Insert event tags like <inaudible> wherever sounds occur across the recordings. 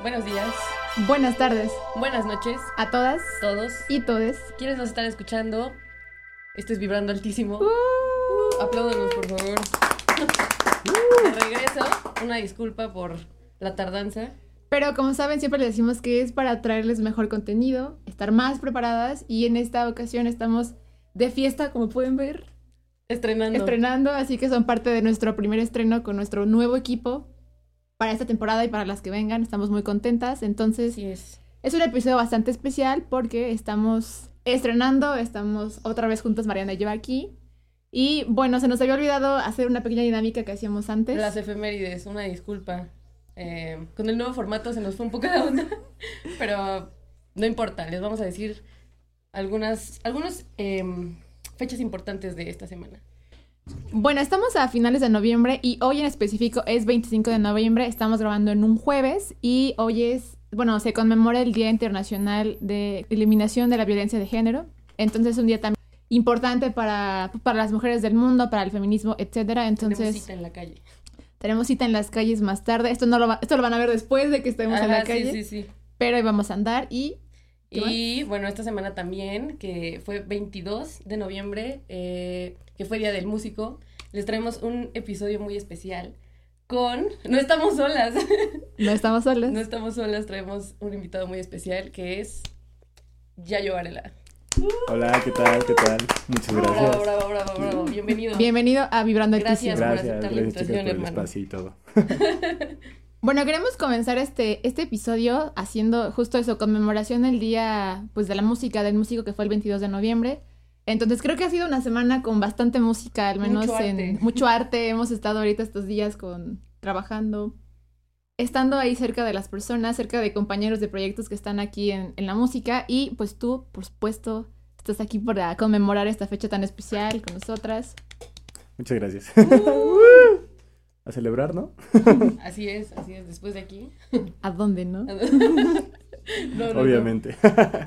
Buenos días, Buenas tardes buenas noches, a todas todos. y todes. ¿Quiénes nos están escuchando? Esto es Vibrando Altísimo. Uh, Apláudanos, por favor. <laughs> De regreso, una disculpa por la tardanza. Pero como saben, siempre les decimos que es para traerles mejor contenido, estar más preparadas y en esta ocasión estamos de fiesta, como pueden ver, Estrenando. estrenando, así que son parte de nuestro primer estreno con nuestro nuevo equipo para esta temporada y para las que vengan. Estamos muy contentas, entonces es. un episodio bastante especial porque estamos estrenando, estamos otra vez juntas Mariana y yo aquí. Y bueno, se nos había olvidado hacer una pequeña dinámica que hacíamos antes. Las efemérides, una disculpa. Eh, con el nuevo formato se nos fue un poco la onda, <laughs> pero no importa, les vamos a decir algunas, algunas em, fechas importantes de esta semana. Bueno, estamos a finales de noviembre y hoy en específico es 25 de noviembre. Estamos grabando en un jueves y hoy es, bueno, se conmemora el Día Internacional de Eliminación de la Violencia de Género. Entonces es un día también importante para, para las mujeres del mundo, para el feminismo, etcétera. Tenemos Entonces cita en la calle. tenemos cita en las calles más tarde. Esto no lo, va- esto lo van a ver después de que estemos en Ajá, la calle, Sí, sí, sí. pero vamos a andar y ¿Qué Y bueno, esta semana también, que fue 22 de noviembre, eh, que fue Día del Músico, les traemos un episodio muy especial con... No estamos solas, <laughs> no estamos solas. no estamos solas, traemos un invitado muy especial que es Yayo Varela. Hola, ¿qué tal? ¿Qué tal? Muchas Bravo, gracias. bravo, bravo, bravo, bienvenido. Bienvenido a Vibrando Gracias. Altísimo. por Gracias, aceptar la gracias chicas invitación, por el hermano. espacio y todo. <laughs> Bueno, queremos comenzar este, este episodio haciendo justo eso, conmemoración del día pues de la música, del músico que fue el 22 de noviembre. Entonces creo que ha sido una semana con bastante música, al menos Mucho en arte. mucho arte. Hemos estado ahorita estos días con trabajando, estando ahí cerca de las personas, cerca de compañeros de proyectos que están aquí en, en la música. Y pues tú, por supuesto, estás aquí para conmemorar esta fecha tan especial con nosotras. Muchas gracias. <laughs> <laughs> Uh. A celebrar, ¿no? <laughs> Así es, así es, después de aquí. <laughs> ¿A dónde, no? <laughs> No, no, no. Obviamente.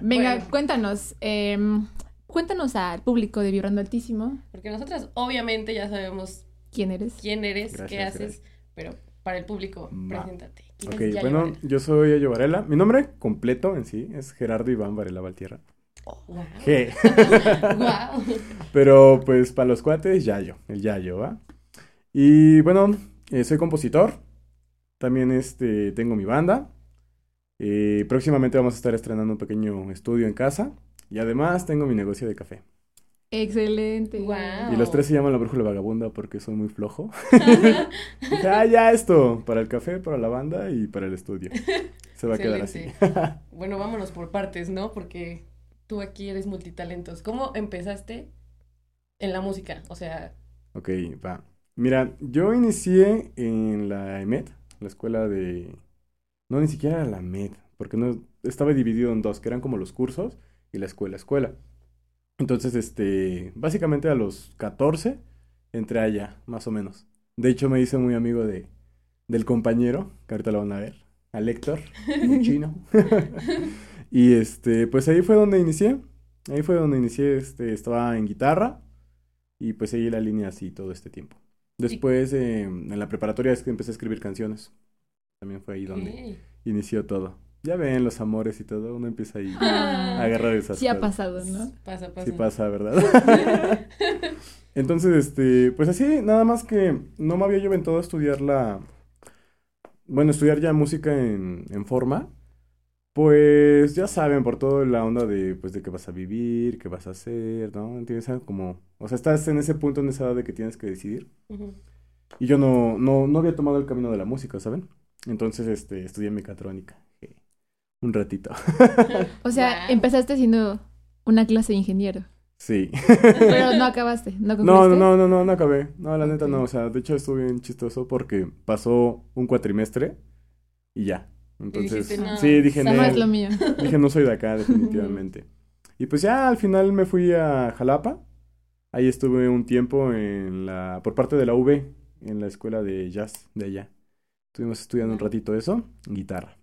Venga, Bueno. cuéntanos. em, cuéntanos al público de Vibrando Altísimo. Porque nosotras obviamente ya sabemos ¿Quién eres? quién eres, qué haces, gracias. pero para el público, Va. preséntate. ¿Quién Ok, es Yayo bueno, Varela? yo soy Ayo Varela. Mi nombre completo en sí es Gerardo Iván Varela Valtierra. Wow. G. Wow. Pero pues para los cuates, Yayo, el Yayo, ¿va? Y bueno, eh, soy compositor. También este, tengo mi banda. Eh, próximamente vamos a estar estrenando un pequeño estudio en casa. Y además tengo mi negocio de café. Excelente. Guau. Y los tres se llaman la brújula vagabunda porque soy muy flojo. <laughs> Dije, ah, ya esto, para el café, para la banda y para el estudio. Se va a quedar así. <laughs> Bueno, vámonos por partes, ¿no? Porque tú aquí eres multitalentos. ¿Cómo empezaste en la música? O sea, Ok, va. Mira, yo inicié en la EMED, la escuela de... No, ni siquiera la MED, porque no estaba dividido en dos, que eran como los cursos y la escuela, escuela. Entonces, este, básicamente a los 14 entré allá, más o menos. De hecho, me hice muy amigo de, del compañero, que ahorita lo van a ver, al Héctor, un <laughs> chino. <laughs> y este, pues ahí fue donde inicié. Ahí fue donde inicié, este, estaba en guitarra y pues seguí la línea así todo este tiempo. Después, eh, en la preparatoria es que empecé a escribir canciones. También fue ahí donde inició todo. Ya ven los amores y todo, uno empieza ahí Ah, a agarrar esas sí ha cosas. pasado, ¿no? pasa, pasa. Sí pasa, ¿verdad? <laughs> Entonces, este, pues así, nada más que no me había yo aventado a estudiar la, bueno, estudiar ya música en, en forma, pues ya saben, por toda la onda de, pues, de qué vas a vivir, qué vas a hacer, ¿no? Entiendes, como, o sea, estás en ese punto, en esa edad de que tienes que decidir, Ujú. y yo no, no, no había tomado el camino de la música, ¿saben? Entonces, este, estudié mecatrónica, un ratito, <laughs> O sea, Guau. empezaste siendo una clase de ingeniero, sí. pero no acabaste, ¿no No, concluiste? no, no, no, no, no acabé. No, la neta no. O sea, de hecho estuve bien chistoso porque pasó un cuatrimestre y ya. Entonces, dijiste, "No, sí, dije, no es "Nel". lo mío. <laughs> dije, no soy de acá, definitivamente. Y pues ya al final me fui a Jalapa. Ahí estuve un tiempo en la, por parte de la UV, en la escuela de jazz de allá. Estuvimos estudiando un ratito eso, guitarra.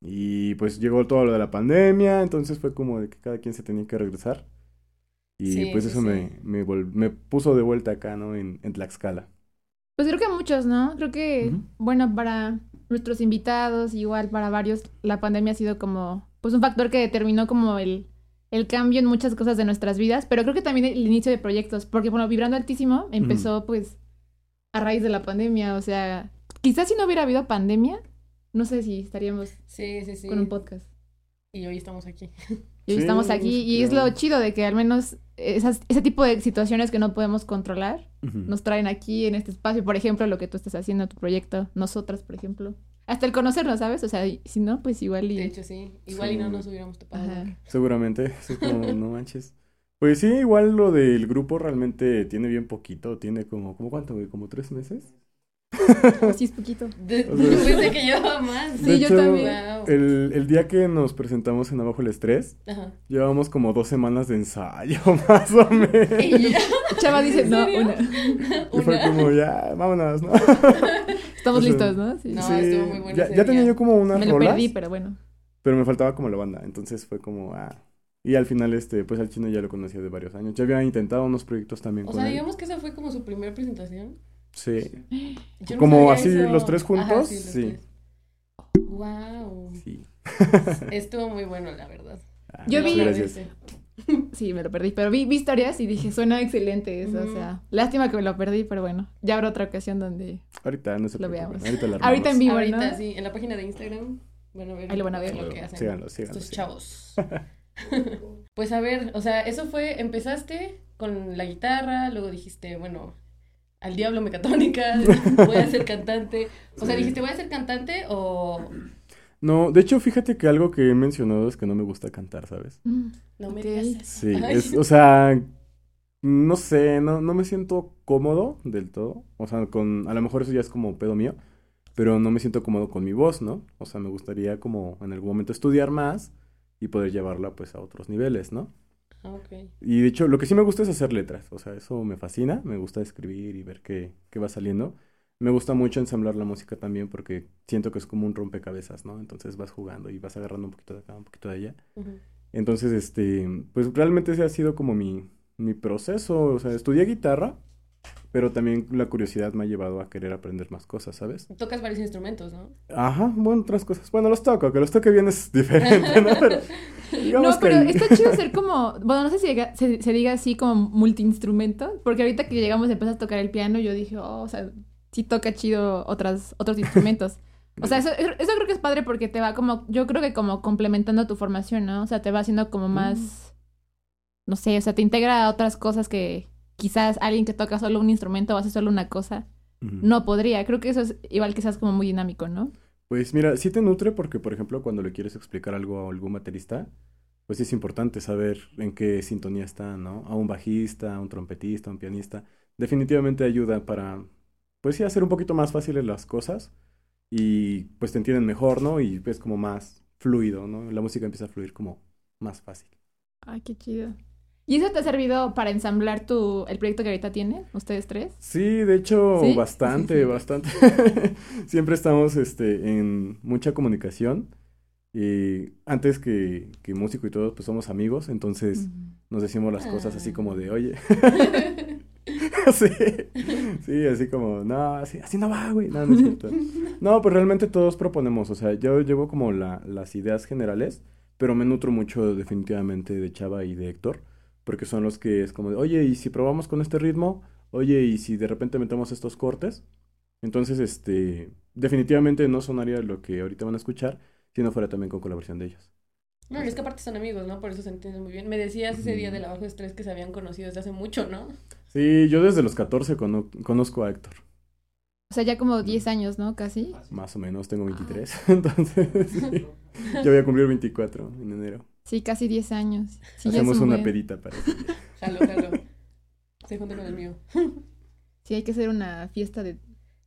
Y pues llegó todo lo de la pandemia, entonces fue como de que cada quien se tenía que regresar. Y Sí, pues eso sí. Me, me, me puso de vuelta acá, ¿no? En, en Tlaxcala. Pues creo que muchos, ¿no? Creo que, bueno, para nuestros invitados, igual para varios, la pandemia ha sido como, pues un factor que determinó como el, el cambio en muchas cosas de nuestras vidas, pero creo que también el inicio de proyectos, porque bueno, Vibrando Altísimo empezó pues a raíz de la pandemia, o sea, quizás si no hubiera habido pandemia, no sé si estaríamos Sí, sí, sí. con un podcast. Y hoy estamos aquí. <laughs> Y hoy Sí, estamos aquí y es lo chido de que al menos esas, ese tipo de situaciones que no podemos controlar nos traen aquí en este espacio. Por ejemplo, lo que tú estás haciendo, tu proyecto, nosotras, por ejemplo. Hasta el conocernos, ¿sabes? O sea, si no, pues igual y... De hecho, sí. Igual y no nos hubiéramos topado. Ajá. Seguramente, <laughs> como, no manches. Pues sí, igual lo del grupo realmente tiene bien poquito, tiene como, ¿como cuánto, güey? ¿Como tres meses? <laughs> Sí, es poquito. De- O sea, yo <laughs> pensé que llevaba más. Sí, yo también. El, el día que nos presentamos en Abajo el Estrés, Ajá. llevábamos como dos semanas de ensayo, <laughs> más o menos. Y ya. Chava dice, ¿En no, una. Y fue Una. como, ya, vámonos, ¿no? Estamos O sea, listos, ¿no? Sí. No, Sí, estuvo muy bueno Ya, tenía yo como unas Me lo rolas, perdí, pero bueno. pero me faltaba como la banda, entonces fue como, ah. Y al final, este, pues al chino ya lo conocía de varios años. Ya había intentado unos proyectos también O con sea, él. digamos que esa fue como su primera presentación. Sí. <gasps> Yo no Como así, eso. los tres juntos, Ajá, sí. Wow. Sí. <laughs> Estuvo muy bueno, la verdad. Ah, Yo vi- Gracias. <laughs> Sí, me lo perdí, pero vi, vi historias y dije, suena excelente eso, o sea, lástima que me lo perdí, pero bueno, ya habrá otra ocasión donde... Ahorita, no se Lo preocupen, veamos. Ahorita Ahorita en vivo, Ahorita ¿no? sí, en la página de Instagram van a ver, Ahí lo van a ver. lo que hacen Síganlo, síganlo, estos síganlo. chavos. <laughs> pues a ver, o sea, eso fue, empezaste con la guitarra, luego dijiste, bueno, al diablo mecatónica, <laughs> voy a ser cantante. O sea, dijiste, voy a ser cantante o No, de hecho, fíjate que algo que he mencionado es que no me gusta cantar, ¿sabes? Mm, no me digas eso. Sí, es, o sea, no sé, no, no me siento cómodo del todo. O sea, con, a lo mejor eso ya es como pedo mío, pero no me siento cómodo con mi voz, ¿no? O sea, me gustaría como en algún momento estudiar más y poder llevarla pues a otros niveles, ¿no? Ah, ok. Y de hecho, lo que sí me gusta es hacer letras, o sea, eso me fascina, me gusta escribir y ver qué, qué va saliendo. Me gusta mucho ensamblar la música también porque siento que es como un rompecabezas, ¿no? Entonces vas jugando y vas agarrando un poquito de acá, un poquito de allá. Entonces, este, pues realmente ese ha sido como mi, mi proceso, o sea, estudié guitarra, pero también la curiosidad me ha llevado a querer aprender más cosas, ¿sabes? Tocas varios instrumentos, ¿no? Ajá, bueno, otras cosas. Bueno, los toco, que los toque bien es <laughs> diferente, ¿no? Pero <laughs> digamos <laughs> No, que pero está chido ser <laughs> como, bueno, no sé si se, se diga así como multiinstrumento, porque ahorita que llegamos a empezar a tocar el piano, yo dije, oh, o sea, sí toca chido otras, otros instrumentos. O sea, eso, eso creo que es padre porque te va como, yo creo que como complementando tu formación, ¿no? O sea, te va haciendo como más, no sé, o sea, te integra a otras cosas que quizás alguien que toca solo un instrumento o hace solo una cosa, Ujú. no podría. Creo que eso es igual quizás como muy dinámico, ¿no? Pues mira, sí te nutre porque, por ejemplo, cuando le quieres explicar algo a algún baterista, pues es importante saber en qué sintonía está, ¿no? A un bajista, a un trompetista, a un pianista. Definitivamente ayuda para, pues sí, hacer un poquito más fáciles las cosas y pues te entienden mejor, ¿no? Y es como más fluido, ¿no? La música empieza a fluir como más fácil. Ay, qué chido. ¿Y eso te ha servido para ensamblar tu, el proyecto que ahorita tienen, ustedes tres? Sí, de hecho, ¿Sí? bastante, <laughs> bastante. <laughs> Siempre estamos este, en mucha comunicación. Y antes que, que músico y todo, pues somos amigos, entonces nos decimos las cosas así como de, oye, <laughs> sí, sí, así como, no, así, así no va, güey, no, no es cierto. No, pues realmente todos proponemos, o sea, yo llevo como la, las ideas generales, pero me nutro mucho definitivamente de Chava y de Héctor, porque son los que es como de, oye, ¿y si probamos con este ritmo? Oye, ¿y si de repente metemos estos cortes? Entonces, este, definitivamente no sonaría lo que ahorita van a escuchar si no fuera también con colaboración de ellos. No, y es que aparte son amigos, ¿no? Por eso se entienden muy bien. Me decías ese día Ujú. del abajo de estrés que se habían conocido desde hace mucho, ¿no? Sí, yo desde los 14 cono- conozco a Héctor, O sea, ya como 10 años, ¿no? Casi. más o menos, tengo 23, <laughs> entonces sí, <laughs> yo voy a cumplir 24 en enero. Sí, casi 10 años. Sí, Hacemos un una buen. pedita para ese <laughs> día. Jalo, jalo. Se junta con el mío. <laughs> Sí, hay que hacer una fiesta de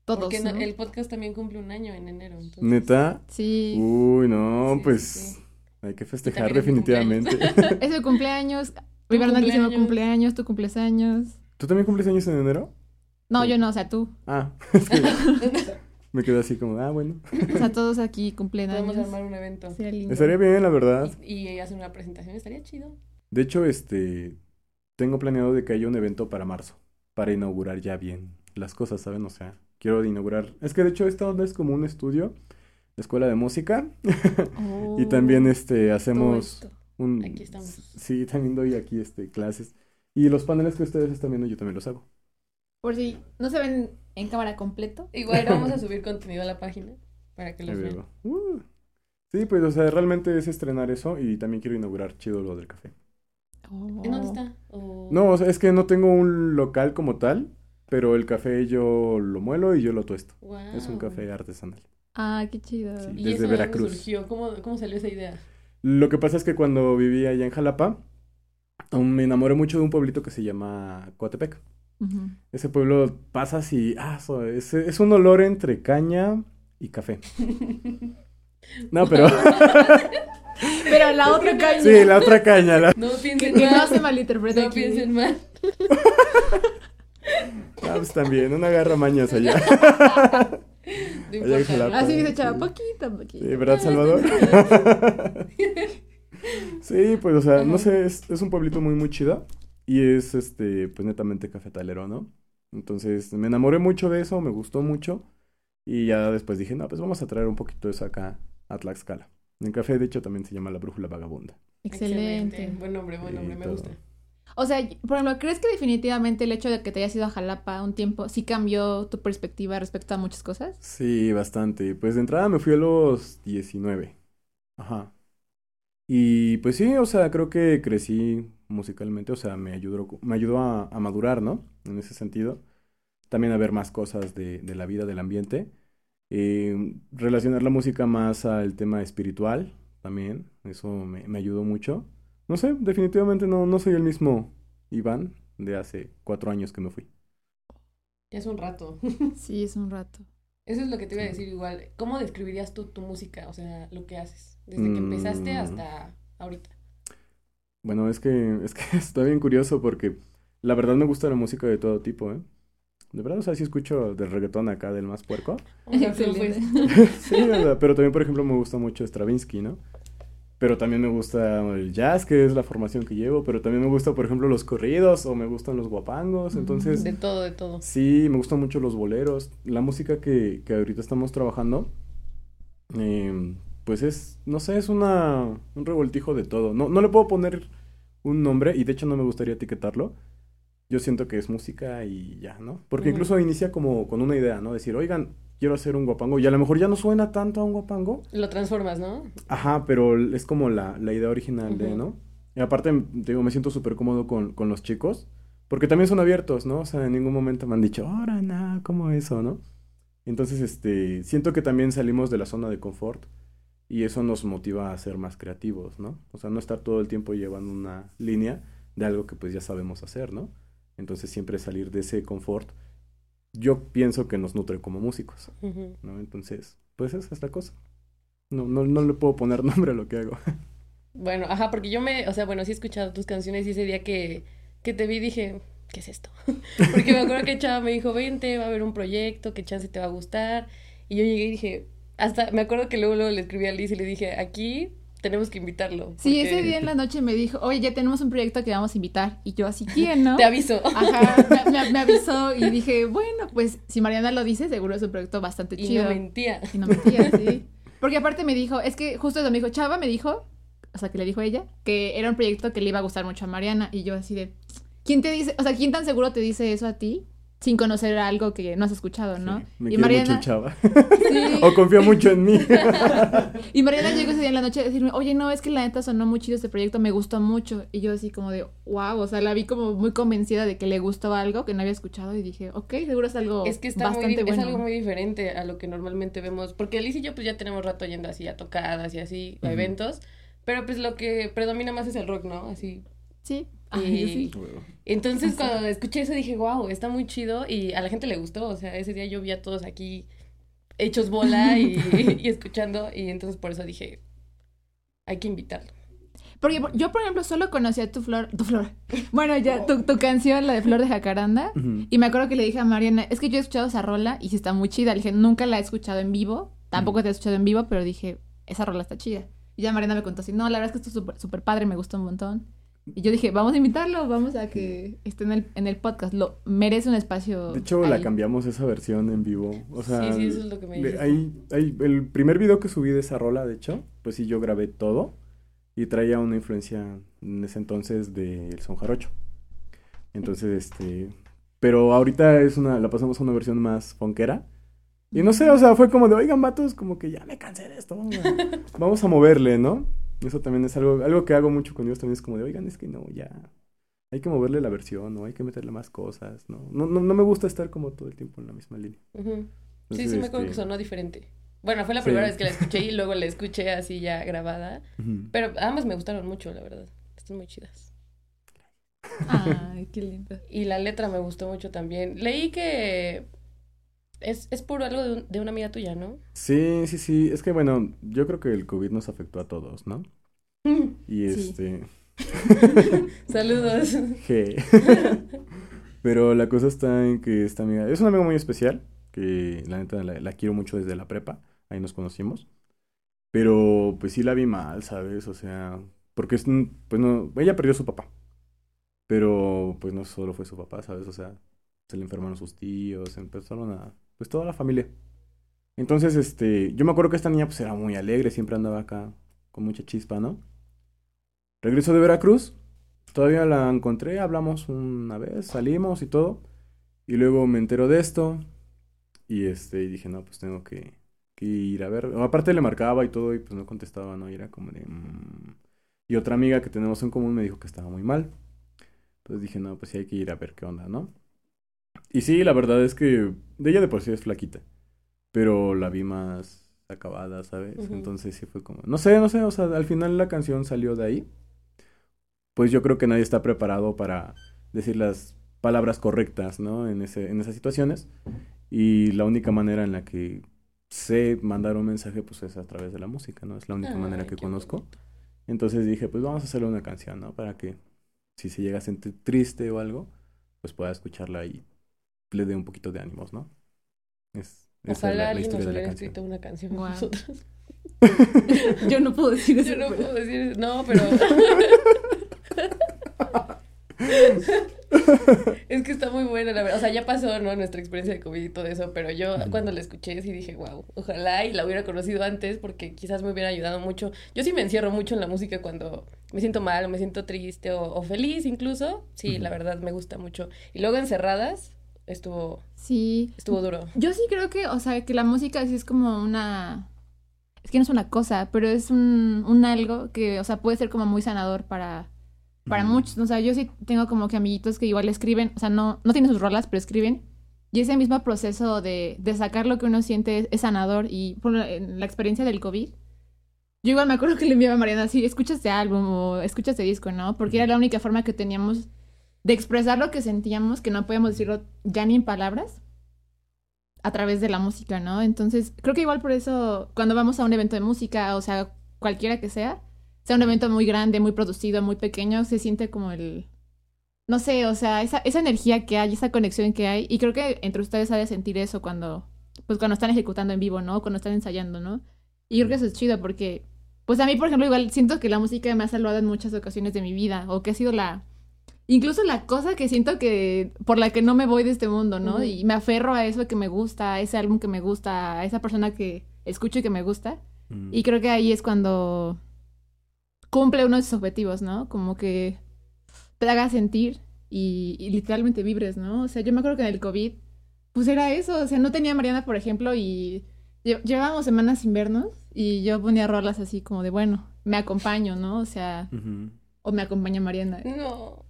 todos, Porque el podcast también cumple un año en enero. Entonces... ¿Neta? Sí. Uy, no, Sí, pues sí, hay que festejar definitivamente. <laughs> Es el cumpleaños. Mi grandísimo cumpleaños. cumpleaños, tu cumples años. ¿Tú también cumples años en enero? No, Sí. yo no, o sea, tú. Ah, es que me quedo así como, ah, bueno. O sea, todos aquí cumplen Podemos años. armar un evento. Sería lindo. Estaría bien, la verdad. Y, y hacer una presentación, estaría chido. De hecho, este, tengo planeado de que haya un evento para marzo, para inaugurar ya bien las cosas, ¿saben? O sea, quiero inaugurar. Es que de hecho esta onda es como un estudio, la escuela de música. <laughs> y también este Todo hacemos un Aquí estamos. Sí, también doy aquí este clases. Y los paneles que ustedes están viendo yo también los hago. Por si no se ven en cámara completo. Igual vamos a <laughs> subir contenido a la página para que los vean. Uh. Sí, pues o sea, realmente es estrenar eso y también quiero inaugurar chido lo del café. ¿En dónde está? No, o sea, es que no tengo un local como tal, pero el café yo lo muelo y yo lo tuesto. Es un café artesanal. Ah, qué chido. Sí. ¿Y desde eso Veracruz. surgió? ¿Cómo, ¿Cómo salió esa idea? Lo que pasa es que cuando vivía allá en Jalapa, aún me enamoré mucho de un pueblito que se llama Coatepec. Ese pueblo pasas y, ah, so- es, es un olor entre caña y café. No, <laughs> pero Pero la otra caña. sí, la otra caña. la- No Que, piensen que no mal. se malinterprete No aquí. piensen mal. <laughs> Ah, pues también, una garra mañas <laughs> allá. No Allá en importa. Jalapa. Así dice Chava, Sí. poquito, poquito. Sí, ¿verdad, Salvador? Sí, pues, o sea, no sé, es, es un pueblito muy, muy chido. Y es, este, pues, netamente cafetalero, ¿no? Entonces, me enamoré mucho de eso, me gustó mucho. Y ya después dije, no, pues vamos a traer un poquito de eso acá a Tlaxcala. El café, de hecho, también se llama la brújula vagabunda. Excelente. Buen nombre, buen nombre, me todo. gusta. O sea, por ejemplo, ¿crees que definitivamente el hecho de que te hayas ido a Jalapa un tiempo sí cambió tu perspectiva respecto a muchas cosas? Sí, bastante. Pues de entrada me fui a los 19. Ajá. Y pues sí, o sea, creo que crecí musicalmente, o sea, me ayudó, me ayudó a, a madurar, ¿no? En ese sentido. También a ver más cosas de, de la vida, del ambiente. Eh, relacionar la música más al tema espiritual también, eso me, me ayudó mucho. No sé, definitivamente no, no soy el mismo Iván de hace cuatro años que me fui. Ya es un rato. <laughs> Sí, es un rato. Eso es lo que te iba a decir igual. ¿Cómo describirías tú tu música? O sea, lo que haces. Desde que empezaste Mm. hasta ahorita. Bueno, es que, es que <laughs> está bien curioso porque la verdad me gusta la música de todo tipo, ¿eh? De verdad, o sea, sí escucho del reggaetón acá, del más puerco. <laughs> <laughs> Sí, sea, pero también, por ejemplo, me gusta mucho Stravinsky, ¿no? Pero también me gusta el jazz, que es la formación que llevo, pero también me gusta, por ejemplo, los corridos o me gustan los guapangos, entonces... de todo, de todo. Sí, me gustan mucho los boleros. La música que, que ahorita estamos trabajando, eh, pues es, no sé, es una, un revoltijo de todo. No, no le puedo poner un nombre y de hecho no me gustaría etiquetarlo. Yo siento que es música y ya, ¿no? Porque incluso inicia como con una idea, ¿no? Decir, oigan, quiero hacer un guapango y a lo mejor ya no suena tanto a un guapango. Lo transformas, ¿no? Ajá, pero es como la, la idea original de. ¿no? Y aparte, te digo, me siento súper cómodo con, con los chicos, porque también son abiertos, ¿no? O sea, en ningún momento me han dicho, ahora, nada, ¿cómo eso, no? Entonces, este, siento que también salimos de la zona de confort y eso nos motiva a ser más creativos, ¿no? O sea, no estar todo el tiempo llevando una línea de algo que pues ya sabemos hacer, ¿no? Entonces, siempre salir de ese confort, yo pienso que nos nutre como músicos. ¿no? Entonces, pues esa es la cosa. No, no, no le puedo poner <laughs> nombre a lo que hago. Bueno, ajá, porque yo me, o sea, bueno, sí he escuchado tus canciones y ese día que, que te vi dije, ¿qué es esto? <laughs> Porque me acuerdo que Chava me dijo, vente, va a haber un proyecto, que chance te va a gustar. Y yo llegué y dije, hasta, me acuerdo que luego, luego le escribí a Liz y le dije, aquí tenemos que invitarlo. Sí, ese día en la noche me dijo, oye, ya tenemos un proyecto que vamos a invitar. Y yo así, ¿quién, no? <laughs> Te aviso. Ajá, me, me- me avisó y dije, bueno, pues si Mariana lo dice, seguro es un proyecto bastante Y chido. no mentía. Y no mentía, <laughs> sí. Porque aparte me dijo, es que justo eso me dijo, Chava me dijo, o sea, que le dijo ella, que era un proyecto que le iba a gustar mucho a Mariana. Y yo así de, ¿quién te dice, o sea, quién tan seguro te dice eso a ti? Sin conocer algo que no has escuchado, ¿no? Sí, me y mucho Mariana, el chava. <laughs> sí. o confía mucho en mí. <laughs> Y Mariana llegó ese día en la noche a decirme, oye, no, es que la neta sonó muy chido este proyecto, me gustó mucho. Y yo así como de, wow, o sea, la vi como muy convencida de que le gustó algo que no había escuchado y dije, ok, seguro es algo Es que está muy, bastante di- bueno. es algo muy diferente a lo que normalmente vemos, porque Liz y yo pues ya tenemos rato yendo así a tocadas y así, a eventos, pero pues lo que predomina más es el rock, ¿no? Así. Sí, Y- Ay, sí. Entonces cuando escuché eso dije, wow, está muy chido y a la gente le gustó, o sea, ese día yo vi a todos aquí hechos bola y, <laughs> y escuchando y entonces por eso dije, hay que invitarlo. Porque por- yo, por ejemplo, solo conocía tu flor, tu flor. <laughs> Bueno, ya, tu, tu canción, la de Flor de Jacaranda. Y me acuerdo que le dije a Mariana, es que yo he escuchado esa rola y sí está muy chida. Le dije, nunca la he escuchado en vivo. Tampoco te he escuchado en vivo, pero dije, esa rola está chida. Y ya Mariana me contó así, no, la verdad es que esto es súper súper padre, me gustó un montón. Y yo dije, vamos a invitarlo, vamos a que esté en el, en el podcast. Lo merece un espacio. De hecho, la cambiamos esa versión en vivo. O sea, Sí, sí, eso es lo que me dijiste. ahí- ahí- el primer video que subí de esa rola, de hecho, pues sí, yo grabé todo y traía una influencia en ese entonces del son jarocho. Entonces, este, pero ahorita es una, la pasamos a una versión más funkera. Y no sé, o sea, fue como de, oigan, vatos, como que ya me cansé de esto, vamos a, <laughs> vamos a moverle, ¿no? Eso también es algo, algo que hago mucho con ellos también es como de, oigan, es que no, ya, hay que moverle la versión, ¿no? Hay que meterle más cosas, ¿no? No, no, no me gusta estar como todo el tiempo en la misma línea. Sí, Entonces, sí me acuerdo que este, sonó diferente. Bueno, fue la Sí. primera vez que la <laughs> escuché y luego la escuché así ya grabada. Pero ambas me gustaron mucho, la verdad. Están muy chidas. Ay, qué lindo. Y la letra me gustó mucho también. Leí que es, es por algo de, un- de una amiga tuya, ¿no? Sí, sí, sí. Es que bueno, yo creo que el COVID nos afectó a todos, ¿no? <laughs> Y Sí. este. <laughs> Saludos. <laughs> Pero la cosa está en que esta amiga. Es una amiga muy especial. Que la neta la, la quiero mucho desde la prepa. Ahí nos conocimos. Pero pues sí la vi mal, ¿sabes? O sea. Porque es. un- Pues no. Ella perdió a su papá. Pero pues no solo fue su papá, ¿sabes? O sea, se le enfermaron sus tíos, empezaron a. Pues toda la familia. Entonces, este. Yo me acuerdo que esta niña pues era muy alegre, siempre andaba acá con mucha chispa, ¿no? Regreso de Veracruz. Todavía la encontré, hablamos una vez, salimos y todo. Y luego me entero de esto. Y este, y dije, no, pues tengo que, ir a ver. Aparte le marcaba y todo, y pues no contestaba, ¿no? Y era como de. mm. Y otra amiga que tenemos en común me dijo que estaba muy mal. Entonces dije, no, pues sí hay que ir a ver qué onda, ¿no? Y sí, la verdad es que de ella de por sí es flaquita. Pero la vi más acabada, ¿sabes? Entonces sí fue como. No sé, no sé, o sea, al final la canción salió de ahí. Pues yo creo que nadie está preparado para decir las palabras correctas, ¿no? En, ese, en esas situaciones. Y la única manera en la que sé mandar un mensaje, pues es a través de la música, ¿no? Es la única manera Ay, que conozco. bonito. Entonces dije, pues vamos a hacerle una canción, ¿no? Para que si se llega a sentir triste o algo, pues pueda escucharla y le dé un poquito de ánimos, ¿no? Es, esa es Ojalá la, la alguien nos historia de la hubiera canción. escrito una canción Guau. nosotros. <laughs> Yo no puedo decir eso. Yo no puedo decir eso. No, pero. <laughs> es que está muy buena, la verdad. O sea, ya pasó, ¿no? Nuestra experiencia de COVID y todo eso, pero yo cuando la escuché sí dije, wow, ojalá y la hubiera conocido antes porque quizás me hubiera ayudado mucho. Yo sí me encierro mucho en la música cuando me siento mal o me siento triste o, o feliz incluso. Sí, la verdad me gusta mucho. Y luego encerradas estuvo, Sí. estuvo duro. Yo sí creo que, o sea, que la música sí es como una... Es que no es una cosa, pero es un, un algo que, o sea, puede ser como muy sanador para, para Ujú. muchos. O sea, yo sí tengo como que amiguitos que igual escriben, o sea, no, no tienen sus rolas, pero escriben. Y ese mismo proceso de, de sacar lo que uno siente es, es sanador. Y por la, en la experiencia del COVID, yo igual me acuerdo que le enviaba a Mariana así, escucha este álbum o escucha este disco, ¿no? Porque era la única forma que teníamos de expresar lo que sentíamos, que no podíamos decirlo ya ni en palabras, a través de la música, ¿no? Entonces, creo que igual por eso, cuando vamos a un evento de música, o sea, cualquiera que sea, sea un evento muy grande, muy producido, muy pequeño, se siente como el... No sé, o sea, esa, esa energía que hay, esa conexión que hay, y creo que entre ustedes ha de sentir eso cuando, pues cuando están ejecutando en vivo, ¿no? Cuando están ensayando, ¿no? Y creo que eso es chido porque, pues a mí, por ejemplo, igual siento que la música me ha salvado en muchas ocasiones de mi vida, o que ha sido la, incluso la cosa que siento que por la que no me voy de este mundo, ¿no? Y me aferro a eso que me gusta, a ese álbum que me gusta, a esa persona que escucho y que me gusta. Mm. Y creo que ahí es cuando cumple uno de sus objetivos, ¿no? Como que te haga sentir y, y literalmente vibres, ¿no? O sea, yo me acuerdo que en el COVID, pues era eso, o sea, no tenía a Mariana, por ejemplo, y lle- llevábamos semanas sin vernos y yo ponía rolas así como de, bueno, me acompaño, ¿no? O sea, o me acompaña Mariana. No.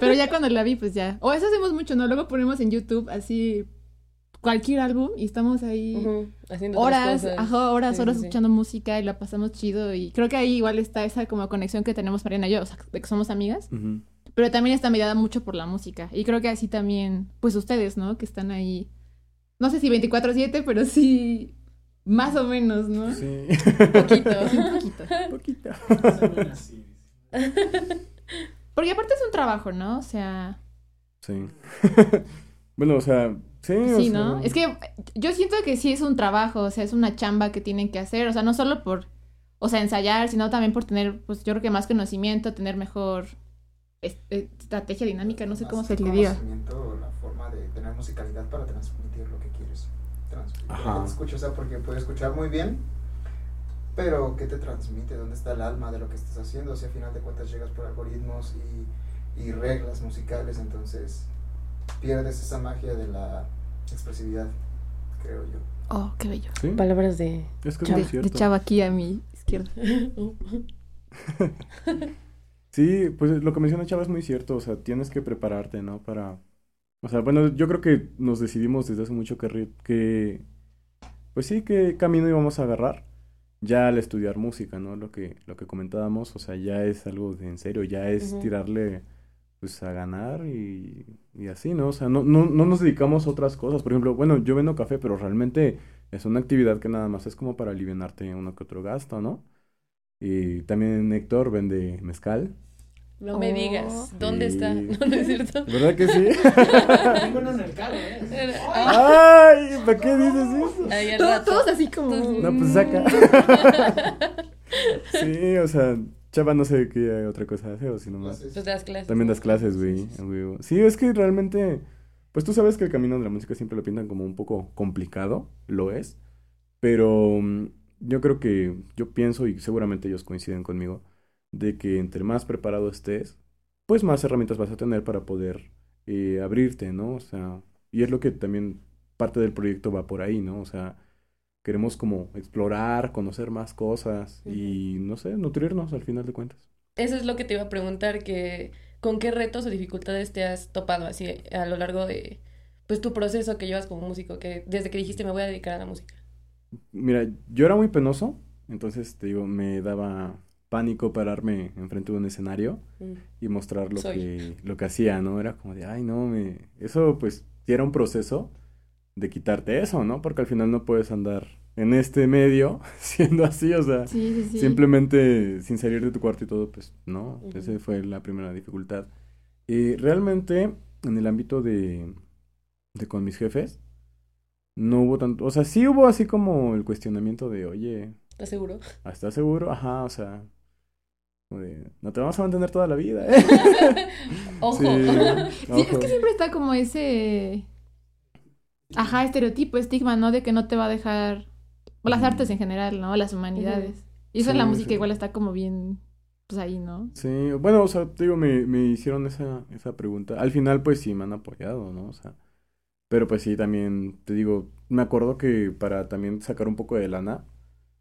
Pero ya cuando la vi, pues ya. O eso hacemos mucho, ¿no? Luego ponemos en YouTube así cualquier álbum y estamos ahí Ujú, Haciendo otras horas, cosas. ajá, horas, Sí, horas sí, sí. escuchando música y la pasamos chido. Y creo que ahí igual está esa como conexión que tenemos Mariana y yo, o sea, de que somos amigas. Pero también está mediada mucho por la música. Y creo que así también, pues ustedes, ¿no? Que están ahí, no sé si 24/7, pero sí más o menos, ¿no? Sí. Poquito. <laughs> Un poquito. Poquito. Porque aparte es un trabajo, ¿no? O sea, Sí. <laughs> bueno, o sea, sí. o Sí, sea, ¿no? Es que yo siento que sí es un trabajo, o sea, es una chamba que tienen que hacer, o sea, no solo por, o sea, ensayar, sino también por tener, pues yo creo que más conocimiento, tener mejor eh, estrategia dinámica, no sé cómo se le diga. conocimiento, la forma de tener musicalidad para transmitir lo que quieres transmitir. Ajá. Escuche, o sea, porque puedes escuchar muy bien, pero ¿qué te transmite? ¿Dónde está el alma de lo que estás haciendo? O sea, a final de cuentas llegas por algoritmos y, y reglas musicales, entonces pierdes esa magia de la expresividad, creo yo. Oh, qué bello. Sí, Palabras de... es que es De, chava aquí a mi izquierda. <laughs> Sí, pues lo que menciona Chava es muy cierto, o sea, tienes que prepararte, ¿no? Para, o sea, bueno, yo creo que nos decidimos desde hace mucho que, que pues sí, qué camino íbamos a agarrar ya al estudiar música, ¿no? Lo que, lo que comentábamos, o sea, ya es algo de en serio, ya es tirarle, pues, a ganar y, y así, ¿no? O sea, no, no, no nos dedicamos a otras cosas, por ejemplo, bueno, yo vendo café, pero realmente es una actividad que nada más es como para alivianarte uno que otro gasto, ¿no? Y también Héctor vende mezcal. No me Oh. digas, ¿dónde está? Sí. <laughs> No, no es cierto. ¿Verdad que sí? Tengo uno en el carro, ¿eh? ¡Ay! ¿Para qué dices eso? ahí al Todo- rato. todos así como... Todos- No, pues saca. <laughs> Sí, o sea, Chava no sé qué otra cosa hace o si nomás. Pues das clases. También das clases, güey. Sí, es que realmente, pues tú sabes que el camino de la música siempre lo pintan como un poco complicado, lo es, pero mm, yo creo que, yo pienso y seguramente ellos coinciden conmigo, de que entre más preparado estés, pues más herramientas vas a tener para poder eh, abrirte, ¿no? O sea, y es lo que también parte del proyecto va por ahí, ¿no? O sea, queremos como explorar, conocer más cosas y, no sé, nutrirnos al final de cuentas. Eso es lo que te iba a preguntar, que con qué retos o dificultades te has topado así a lo largo de pues tu proceso que llevas como músico, que desde que dijiste me voy a dedicar a la música. Mira, yo era muy penoso, entonces te digo, me daba pánico pararme enfrente de un escenario Mm. y mostrar lo Soy. que, lo que hacía, ¿no? Era como de, ay, no, me... Eso, pues, era un proceso de quitarte eso, ¿no? Porque al final no puedes andar en este medio <laughs> siendo así, o sea, Sí, sí, sí. simplemente sin salir de tu cuarto y todo, pues, no. Ujú. Esa fue la primera dificultad. Y realmente, en el ámbito de, de con mis jefes, no hubo tanto, o sea, sí hubo así como el cuestionamiento de, oye, ¿Estás seguro? ¿estás seguro? Ajá, o sea, de, no te vamos a mantener toda la vida, ¿eh? <laughs> Ojo. Sí, <laughs> Sí, es que siempre está como ese... Ajá, estereotipo, estigma, ¿no? De que no te va a dejar... O las artes en general, ¿no? Las humanidades. Y eso en la música igual está como bien... Pues ahí, ¿no? Sí, bueno, o sea, te digo, me, me hicieron esa, esa pregunta. Al final, pues sí, me han apoyado, ¿no? O sea, pero pues sí, también, te digo, me acuerdo que para también sacar un poco de lana,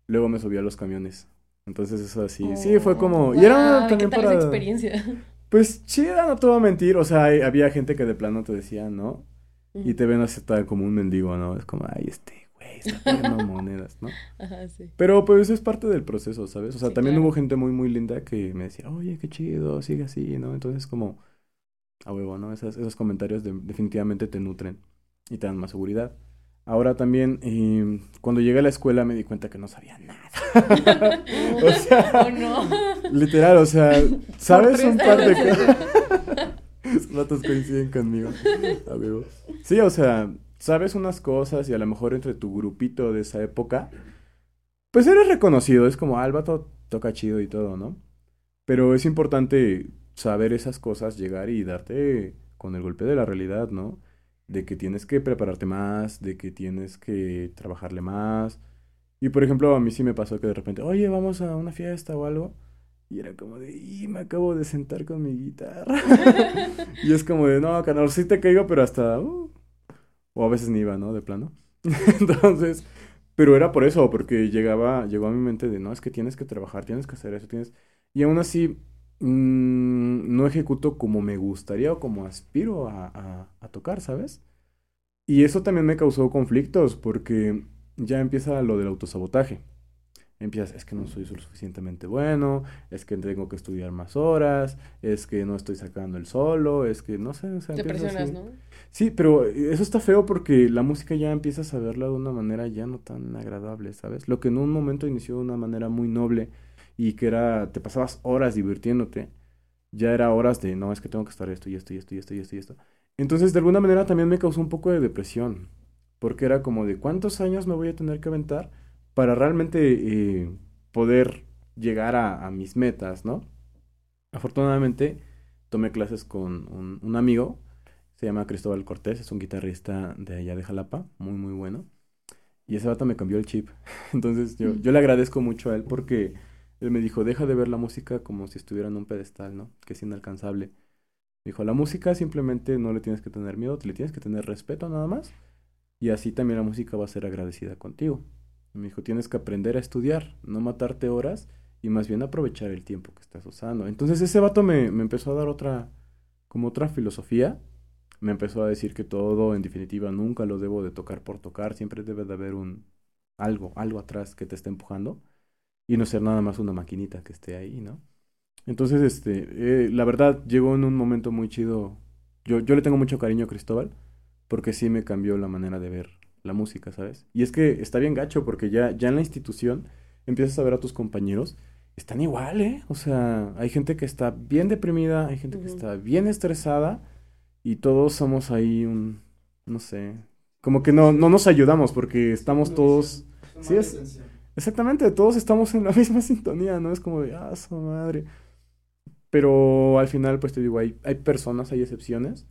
luego me subí a los camiones. Entonces eso así, sí, fue como... Y era también ¿Qué tal para... experiencia? <laughs> Pues chida, no te voy a mentir, o sea, hay- había gente que de plano te decía, ¿no? Y te ven aceptar como un mendigo, ¿no? Es como, ay, este güey está pidiendo <laughs> monedas, ¿no? Ajá, sí. Pero pues es parte del proceso, ¿sabes? O sea, Sí, también claro. hubo gente muy, muy linda que me decía, oye, qué chido, sigue así, ¿no? Entonces como, a huevo, ¿no? Esas, esos comentarios de- definitivamente te nutren y te dan más seguridad. Ahora también, eh, cuando llegué a la escuela me di cuenta que no sabía nada. <laughs> o sea, <laughs> no. literal, o sea, <laughs> ¿sabes un par de cosas? Platos coinciden conmigo. Sí, o sea, sabes unas cosas y a lo mejor entre tu grupito de esa época, pues eres reconocido. Es como, ah, el vato toca chido y todo, ¿no? Pero es importante saber esas cosas, llegar y darte con el golpe de la realidad, ¿no? De que tienes que prepararte más, de que tienes que trabajarle más. Y por ejemplo, a mí sí me pasó que de repente, oye, vamos a una fiesta o algo. Y era como de, y me acabo de sentar con mi guitarra. <laughs> y es como de, no, canal, sí te caigo, pero hasta, uh". o a veces ni iba, ¿no? De plano. <laughs> Entonces, pero era por eso, porque llegaba, llegó a mi mente de, no, es que tienes que trabajar, tienes que hacer eso, tienes... Y aún así, mm, no ejecuto como me gustaría o como aspiro a, a, a tocar, ¿sabes? Y eso también me causó conflictos, porque ya empieza lo del autosabotaje. Empiezas, es que no soy lo suficientemente bueno, es que tengo que estudiar más horas, es que no estoy sacando el solo, es que no sé, o sea, Te presionas, así. ¿no? Sí, pero eso está feo porque la música ya empiezas a verla de una manera ya no tan agradable, ¿sabes? Lo que en un momento inició de una manera muy noble y que era, te pasabas horas divirtiéndote, ya era horas de, no, es que tengo que estar esto y esto y esto y esto y esto y esto. Entonces, de alguna manera también me causó un poco de depresión, porque era como de, ¿cuántos años me voy a tener que aventar para realmente eh, poder llegar a, a mis metas, ¿no? Afortunadamente, tomé clases con un, un amigo, se llama Cristóbal Cortés, es un guitarrista de allá de Jalapa, muy, muy bueno. Y ese vato me cambió el chip. <laughs> Entonces yo, yo le agradezco mucho a él porque me dijo, deja de ver la música como si estuviera en un pedestal, ¿no? Que es inalcanzable. Me dijo, la música simplemente no le tienes que tener miedo, le tienes que tener respeto nada más. Y así también la música va a ser agradecida contigo. Me dijo, tienes que aprender a estudiar, no matarte horas y más bien aprovechar el tiempo que estás usando. Entonces ese vato me, me empezó a dar otra, como otra filosofía. Me empezó a decir que todo, en definitiva, nunca lo debo de tocar por tocar. Siempre debe de haber un algo, algo atrás que te esté empujando. Y no ser nada más una maquinita que esté ahí, ¿no? Entonces, este, eh, la verdad, llegó en un momento muy chido. Yo, yo le tengo mucho cariño a Cristóbal, porque sí me cambió la manera de ver la música, ¿sabes? Y es que está bien gacho, porque ya, ya en la institución empiezas a ver a tus compañeros, están igual, ¿eh? O sea, hay gente que está bien deprimida, hay gente que está bien estresada, y todos somos ahí un, no sé, como que no, no nos ayudamos, porque estamos todos... Sí, es-. Exactamente, todos estamos en la <laughs> misma sintonía, ¿no? Es como de, ah, su madre. Pero al final, pues te digo, hay, hay personas, hay excepciones.